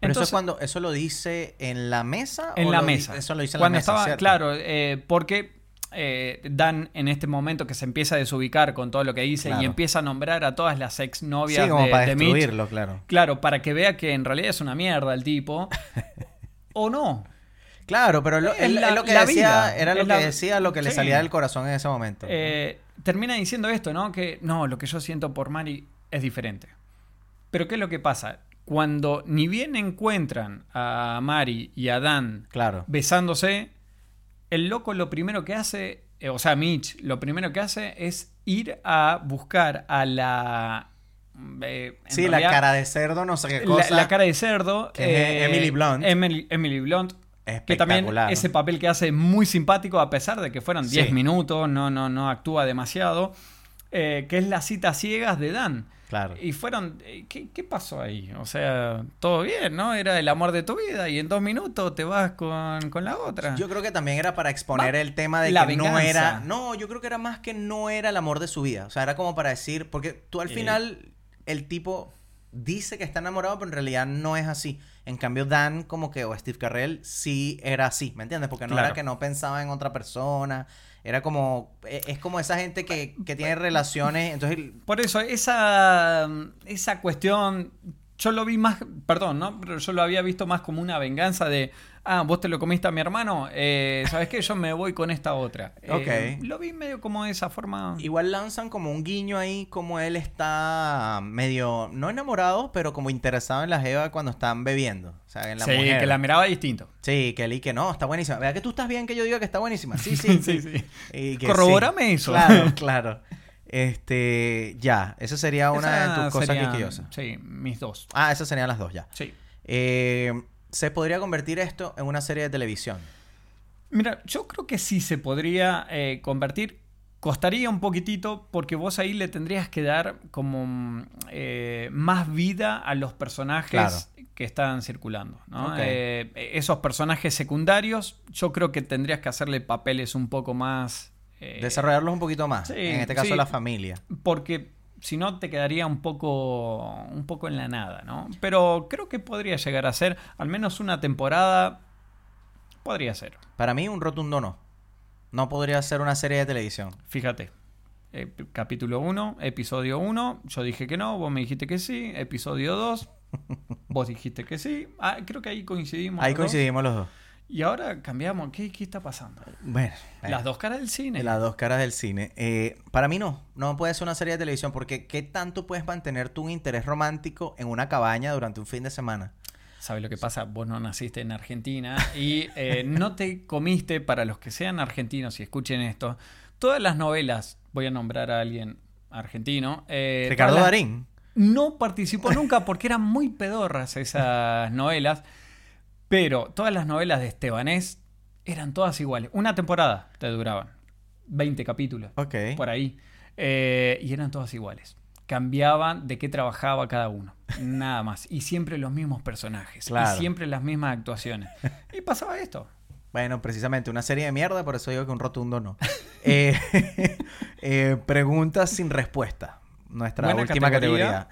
Pero eso Entonces- es cuando eso lo dice en la mesa en o la mesa. Eso lo dice en Cuando la mesa, estaba, ¿cierto? claro, eh, porque eh, Dan en este momento que se empieza a desubicar con todo lo que dice Claro. y empieza a nombrar a todas las exnovias Sí, como de, para de Mitch. destruirlo, claro. Claro, para que vea que en realidad es una mierda el tipo. o no. Claro, pero lo, Es la- lo que la decía vida, era lo es que la- decía, lo que le salía del corazón en ese momento. Eh, termina diciendo esto, ¿no? Que no, lo que yo siento por Mari es diferente. Pero ¿qué es lo que pasa? Cuando ni bien encuentran a Mari y a Dan Claro. besándose, el loco lo primero que hace, eh, o sea, Mitch, lo primero que hace es ir a buscar a la... eh, en Sí, la cara de cerdo, no sé qué la, cosa. la cara de cerdo. Que es Emily Blunt. Emily, Emily Blunt. Que también ese papel que hace muy simpático, a pesar de que fueron 10 Sí. minutos, no, no, no actúa demasiado. eh, que es la cita ciegas de Dan. Claro. Y fueron. eh, ¿qué, qué pasó ahí? O sea, todo bien, ¿no? Era el amor de tu vida y en dos minutos te vas con, con la otra. Yo creo que también era para exponer Va- el tema de la que no era. No, yo creo que era más que no era el amor de su vida. O sea, era como para decir. Porque tú al Eh. final, el tipo dice que está enamorado, pero en realidad no es así. En cambio, Dan, como que, o Steve Carrell, sí era así, ¿me entiendes? Porque no Claro. era que no pensaba en otra persona. Era como, e- es como esa gente que, que tiene relaciones, entonces, Por eso, esa, esa cuestión, yo lo vi más, perdón, ¿no? Pero yo lo había visto más como una venganza de, ah, vos te lo comiste a mi hermano, eh, ¿sabes qué? Yo me voy con esta otra. Eh, Ok. Lo vi medio como de esa forma. igual lanzan como un guiño ahí, como él está medio, no enamorado, pero como interesado en la Jeva cuando están bebiendo. O sea, en la sí, mujer. que la miraba distinto. Sí, que él y que no, está buenísima. Vea que tú estás bien que yo diga que está buenísima. Sí, sí, Sí, sí. Y que Corrobórame eso. Claro, claro. Este, ya, esa sería una de Esas tus cosas serían. Sí, mis dos. Ah, esas serían las dos ya. Sí. Eh, ¿Se podría convertir esto en una serie de televisión? Mira, yo creo que sí se podría eh, convertir. Costaría un poquitito porque vos ahí le tendrías que dar como mm, eh, más vida a los personajes Claro. que están circulando. Eh, esos personajes secundarios, yo creo que tendrías que hacerle papeles un poco más... Desarrollarlos un poquito más. sí, en este caso, sí. la familia. porque si no te quedaría un poco un poco en la nada, ¿no? Pero creo que podría llegar a ser al menos una temporada podría ser. Para mí, un rotundo no. No podría ser una serie de televisión. Fíjate. eh, capítulo 1, episodio 1, yo dije que no, vos me dijiste que sí, episodio 2, vos dijiste que sí, ah, creo que ahí coincidimos. Ahí los dos. coincidimos los dos. Y ahora cambiamos, ¿qué, qué está pasando? Bueno, Las dos caras del cine. Las dos caras del cine. Eh, para mí no, no puede ser una serie de televisión porque ¿qué tanto puedes mantener tu interés romántico en una cabaña durante un fin de semana? ¿Sabes lo que pasa? Vos no naciste en Argentina y eh, no te comiste, para los que sean argentinos y escuchen esto, todas las novelas, voy a nombrar a alguien argentino. eh, Ricardo Darín. No participó nunca porque eran muy pedorras esas novelas, pero todas las novelas de Estebanés eran todas iguales. Una temporada te duraban, 20 capítulos, Ok. por ahí, eh, y eran todas iguales. Cambiaban de qué trabajaba cada uno, nada más. Y siempre los mismos personajes, Claro. y siempre las mismas actuaciones. Y pasaba esto. Bueno, precisamente, una serie de mierda, por eso digo que un rotundo no. Eh, eh, preguntas sin respuesta. Nuestra Buena última categoría. categoría.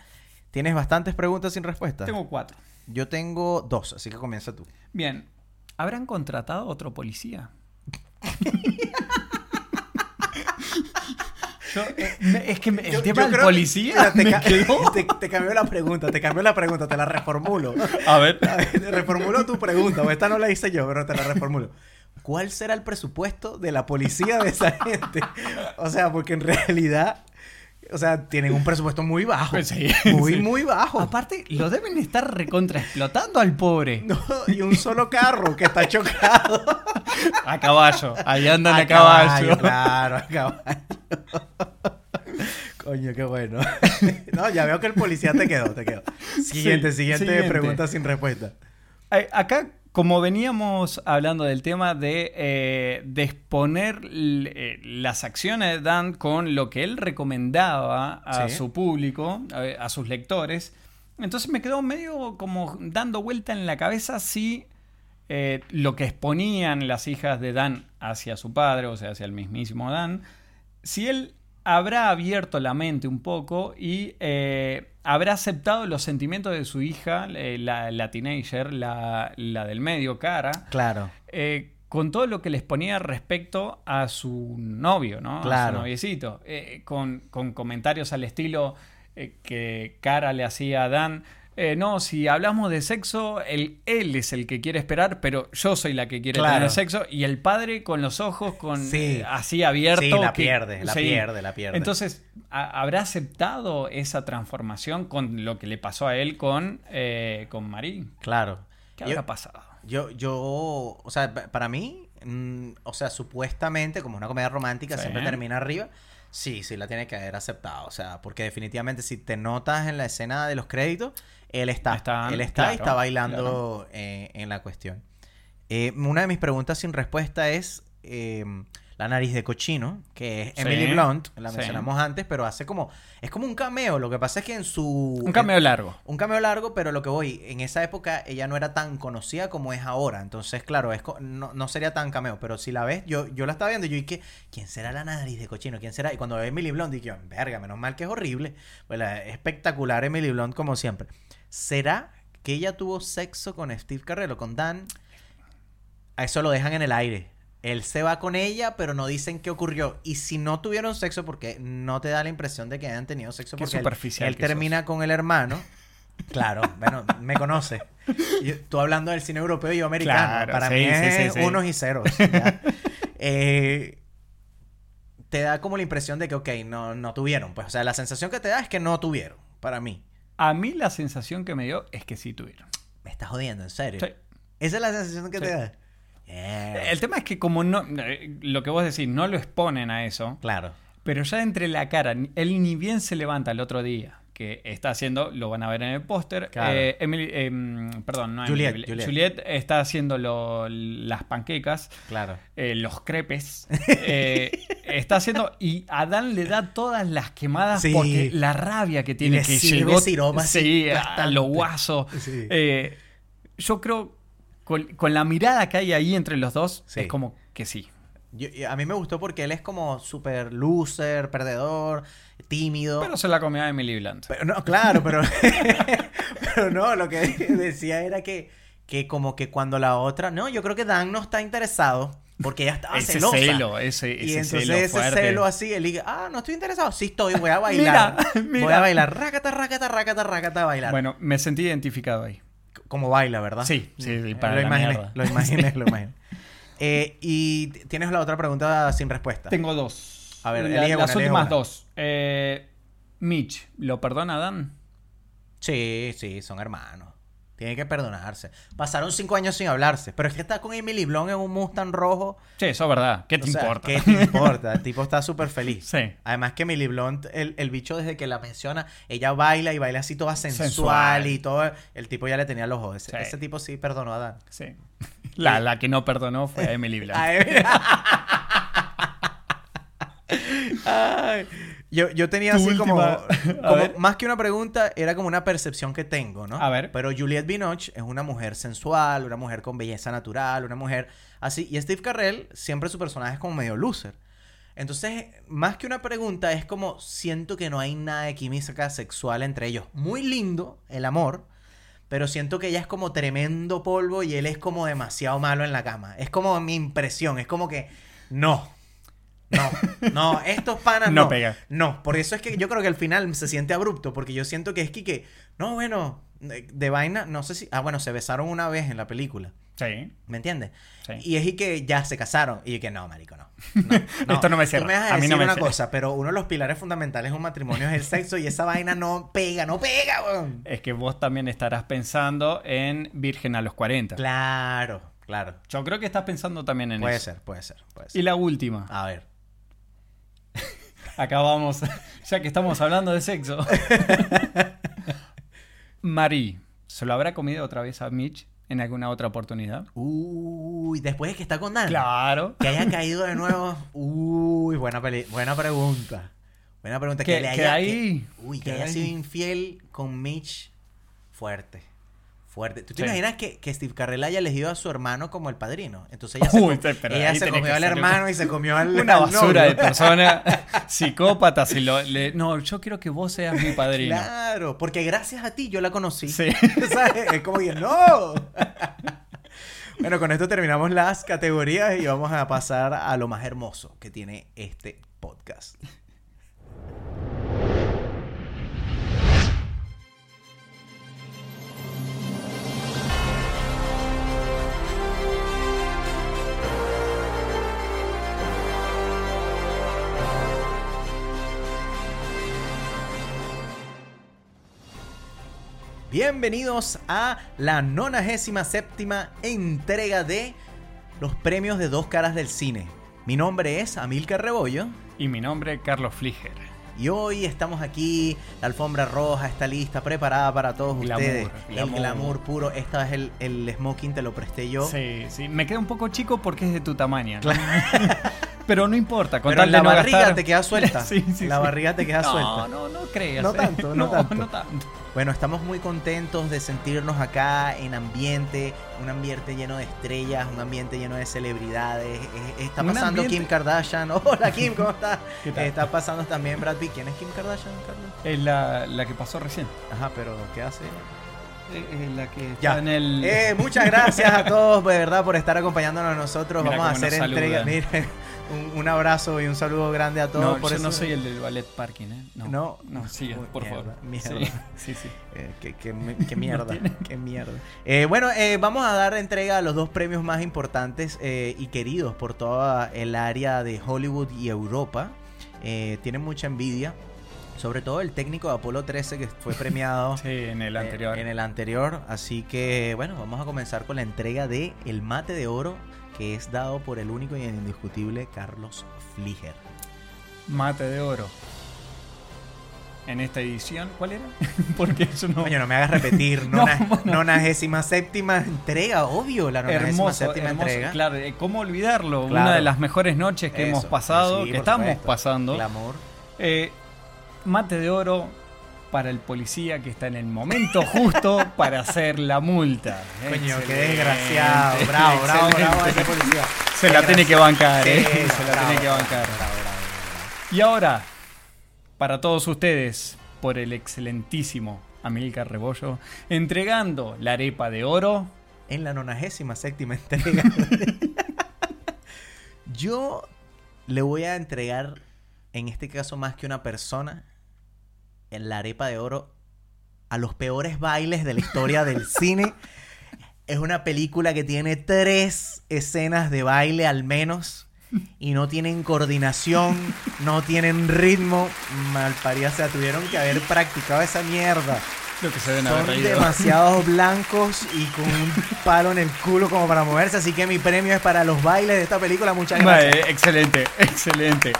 ¿Tienes bastantes preguntas sin respuesta? Tengo cuatro. Yo tengo dos, así que comienza tú. Bien, ¿habrán contratado otro policía? Yo, eh, es que me- el Yo- tema yo del creo- policía Mira, te, me ca- quedó- te- te cambió la pregunta, te cambió la pregunta, te la reformulo. A ver. A ver, te reformulo tu pregunta, o esta no la hice yo, pero te la reformulo. ¿Cuál será el presupuesto de la policía de esa gente? O sea, porque en realidad, o sea, tienen un presupuesto muy bajo. Pues sí, muy, sí. muy bajo. Aparte, lo deben estar recontra explotando al pobre. No, y un solo carro que está chocado. A caballo. Ahí andan a, caballo. Claro, a caballo. Coño, qué bueno. No, ya veo que el policía te quedó, te quedó. Siguiente, Sí, siguiente, siguiente. pregunta sin respuesta. Acá, como veníamos hablando del tema de, eh, de exponer eh, las acciones de Dan con lo que él recomendaba a Sí. su público, a, a sus lectores, entonces me quedó medio como dando vuelta en la cabeza si eh, lo que exponían las hijas de Dan hacia su padre, o sea, hacia el mismísimo Dan, si él habrá abierto la mente un poco y eh, habrá aceptado los sentimientos de su hija, eh, la, la teenager, la, la del medio, Cara, Claro. eh, con todo lo que les ponía respecto a su novio, ¿no? A Claro. su noviecito. Eh, con, con comentarios al estilo que Cara le hacía a Dan. Eh, no, si hablamos de sexo, él, él es el que quiere esperar, pero yo soy la que quiere Claro. tener sexo. Y el padre con los ojos con Sí. eh, así abierto. Sí, la que- pierde, la pierde, la pierde. Entonces, ¿ha- ¿habrá aceptado esa transformación con lo que le pasó a él con, eh, con Marí? Claro. ¿Qué Yo- habrá pasado? Yo, yo, o sea, pa- para mí, mm, o sea, supuestamente, como una comedia romántica, Sí. siempre termina arriba. Sí, sí, la tiene que haber aceptado. O sea, porque definitivamente si te notas en la escena de los créditos, él está. Él está y claro, está bailando eh, en la cuestión. Eh, una de mis preguntas sin respuesta es, eh, La nariz de cochino, que es Sí, Emily Blunt, la sí. mencionamos antes, pero hace como... Es como un cameo, lo que pasa es que en su... Un cameo largo. Un cameo largo, pero lo que voy, en esa época ella no era tan conocida como es ahora. Entonces, claro, es no, no sería tan cameo. Pero si la ves, yo, yo la estaba viendo y yo dije, ¿quién será la nariz de cochino? ¿Quién será? Y cuando ve Emily Blunt, dije, verga, menos mal que es horrible. Pues la- espectacular Emily Blunt como siempre. ¿Será que ella tuvo sexo con Steve Carrell con Dan? A eso lo dejan en el aire. Él se va con ella, pero no dicen qué ocurrió. Y si no tuvieron sexo, porque no te da la impresión de que hayan tenido sexo, Qué porque él- superficial él, que termina con el hermano. Claro, bueno, me conoce. Yo- tú hablando del cine europeo y yo americano. Claro, Para sí, mí es sí, sí. unos y ceros. ya. Eh, te da como la impresión de que, ok, no, no tuvieron. Pues, o sea, la sensación que te da es que no tuvieron, para mí. A mí la sensación que me dio es que sí tuvieron. Me estás jodiendo, en serio. Sí. Esa es la sensación que Sí. te da. Yeah. El tema es que como no, eh, lo que vos decís, no lo exponen a eso, Claro. pero ya entre la cara, él ni bien se levanta el otro día, que está haciendo, lo van a ver en el póster, Claro. eh, Emily, em, perdón, no Juliet, Emily, Juliet. Juliet está haciendo lo- las panquecas, Claro. eh, los crepes, eh, está haciendo, y Adán le da todas las quemadas Sí. porque la rabia que tiene, que llegó sí, a bastante. lo guaso. Sí. Yo creo, con, con la mirada que hay ahí entre los dos, es como que sí. Yo- y a mí me gustó porque él es como súper loser, perdedor, tímido. Pero se la comió a Emily Blunt. Pero no, claro, pero, pero no, lo que decía era que, que como que cuando la otra, no, yo creo que Dan no está interesado porque ella estaba Ese celosa. celo, ese, y ese entonces celo ese fuerte. celo así, él dice, ah, no estoy interesado, sí estoy, voy a bailar. Mira, Voy a bailar, rácata, rácata, rácata, rácata, a bailar. Bueno, me sentí identificado ahí. Como baila, ¿verdad? Sí, sí, sí, Eh, para lo la imaginé, mierda. lo imaginé, lo imaginé. Eh, y tienes la otra pregunta sin respuesta. Tengo dos. A ver, La- elige una, las elige últimas una. dos. Eh, Mitch, ¿lo perdona Dan? Sí, sí, son hermanos. Tienen que perdonarse. Pasaron cinco años sin hablarse. Pero es que está con Emily Blunt en un Mustang rojo. Sí, eso es verdad. ¿Qué te O sea, importa? ¿Qué te importa? El tipo está súper feliz. Sí. Además que Emily Blunt, el, el bicho desde que la menciona, ella baila y baila así toda sensual, Sensual. y todo. El tipo ya le tenía los ojos. Ese, Sí. ese tipo sí perdonó a Dan. Sí. La, la que no perdonó fue a Emily Blunt. Ay. Yo, yo tenía Tu así como, última. Más que una pregunta, era como una percepción que tengo, ¿no? A ver. Pero Juliette Binoche es una mujer sensual, una mujer con belleza natural, una mujer así. Y Steve Carrell, siempre su personaje es como medio loser. Entonces, más que una pregunta, es como siento que no hay nada de química sexual entre ellos. Muy lindo el amor, pero siento que ella es como tremendo polvo y él es como demasiado malo en la cama. Es como mi impresión, es como que no. No, no, estos panas no. No pega. No, por eso es que yo creo que al final se siente abrupto, porque yo siento que es que, no, bueno, de, de vaina, no sé si, ah, bueno, se besaron una vez en la película, Sí. ¿me entiendes? Sí. Y es y que ya se casaron, y que no, marico, no. No, Esto no me Tú cierra. me vas a, A mí no me una cierra. cosa, pero uno de los pilares fundamentales de un matrimonio es el sexo, y esa vaina no pega, no pega, weón. Es que vos también estarás pensando en Virgen a los 40. Claro, claro. Yo creo que estás pensando también en Puede eso. ser, puede ser, puede ser. Y la última. A ver. Acá vamos, ya que estamos hablando de sexo. Marie, ¿se lo habrá comido otra vez a Mitch en alguna otra oportunidad? Uy, después de que está con Dan. Claro. Que haya caído de nuevo. Uy, buena, peli- buena pregunta. Buena pregunta. Que, Que- le haya, que- uy, que que haya sido infiel con Mitch. Fuerte. Fuerte. ¿Tú te Sí. imaginas que, que Steve Carrell haya elegido a su hermano como el padrino? Entonces ella se, Uy, ella se comió al hermano y se comió al Una basura de persona psicópata. Si lo, le- no, yo quiero que vos seas mi padrino. Claro, porque gracias a ti yo la conocí. Sí. ¿Sabes? Es como que no. bueno, con esto terminamos las categorías y vamos a pasar a lo más hermoso que tiene este podcast. Bienvenidos a la 97 séptima entrega de los premios de dos caras del cine. Mi nombre es Amilcar Rebollo Y mi nombre es Carlos Fliger. y hoy estamos aquí, la alfombra roja está lista, preparada para todos Glamour, ustedes. glamour. El glamour puro, esta vez el, el smoking te lo presté yo. Sí, sí. Me queda un poco chico porque es de tu tamaño. ¿no? Pero no importa, con Pero tal en de la no barriga gastar- te queda suelta. Sí, sí, la sí. barriga te queda no, suelta. No, no creas. No eh. tanto, no tanto. no tanto. Bueno, estamos muy contentos de sentirnos acá en ambiente, un ambiente lleno de estrellas, un ambiente lleno de celebridades. Eh, Está pasando ambiente- Kim Kardashian. Hola Kim, ¿cómo estás? Está pasando también Brad Pitt. ¿Quién es Kim Kardashian, Carlos? Es la, la que pasó recién. Ajá, pero ¿qué hace? Es es la que está Ya. en el... Eh, muchas gracias a todos, de verdad, por estar acompañándonos a nosotros. Mira Vamos a hacer entrega. saludan. Mire, un, un abrazo y un saludo grande a todos. no, por yo eso- no soy el del ballet parking, ¿eh? No, No. no, Uy, por mierda, favor. mierda. Sí, sí, sí. Eh, qué, qué qué mierda, qué mierda. Eh, bueno, eh, vamos a dar entrega a los dos premios más importantes eh, y queridos por toda el área de Hollywood y Europa. Eh, tienen mucha envidia, sobre todo el técnico de Apolo 13 que fue premiado Sí, en el anterior. eh, en el anterior. Así que bueno, vamos a comenzar con la entrega de El Mate de Oro que es dado por el único y el indiscutible Carlos Fliger. Mate de oro. En esta edición, ¿cuál era? Porque yo no... No me hagas repetir. No, Nona, bueno. nonagésima séptima entrega, obvio, la nonagésima séptima entrega. Claro, eh, ¿cómo olvidarlo? Claro. Una de las mejores noches que Eso, hemos pasado, sí, que estamos supuesto. pasando. Glamour. Eh, mate de oro para el policía que está en el momento justo para hacer la multa. Coño, qué desgraciado. Bravo, bravo, bravo a ese policía. Se la tiene que bancar, Sí, eh. Se la bravo, tiene que bancar. bravo, bravo, bravo. Y ahora, para todos ustedes, por el excelentísimo Amilcar Rebollo, entregando la arepa de oro. En la nonagésima séptima entrega. Yo le voy a entregar, en este caso más que una persona, en la arepa de oro a los peores bailes de la historia del cine. Es una película que tiene tres escenas de baile al menos y no tienen coordinación, no tienen ritmo. Malparía, o sea, tuvieron que haber practicado esa mierda. Lo que se haber Son demasiados blancos y con un palo en el culo como para moverse, así que mi premio es para los bailes de esta película. Muchas Vale, gracias. excelente, excelente.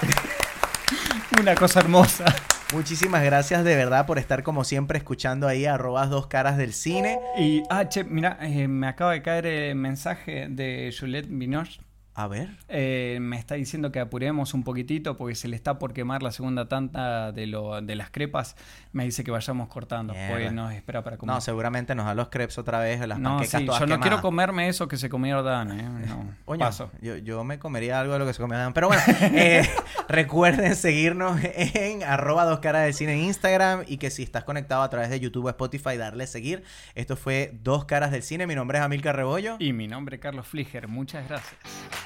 Una cosa hermosa. Muchísimas gracias de verdad por estar como siempre escuchando ahí arrobas dos caras del cine. Y, ah, che, mira, eh, me acaba de caer el mensaje de Juliette Binoche. A ver. Eh, me está diciendo que apuremos un poquitito porque se le está por quemar la segunda tanta de, lo, de las crepas. Me dice que vayamos cortando, porque nos espera para comer. No, seguramente nos da los crepes otra vez, las No, panquecas sí, todas yo no quiero comerme eso que se comió Dan, ¿eh? No, paso. Yo, yo me comería algo de lo que se come Dan. Pero bueno, eh, recuerden seguirnos en arroba dos caras del cine en Instagram y que si estás conectado a través de YouTube o Spotify, darle seguir. Esto fue Dos Caras del Cine. Mi nombre es Amilcar Rebollo. Y mi nombre es Carlos Fliger. Muchas gracias.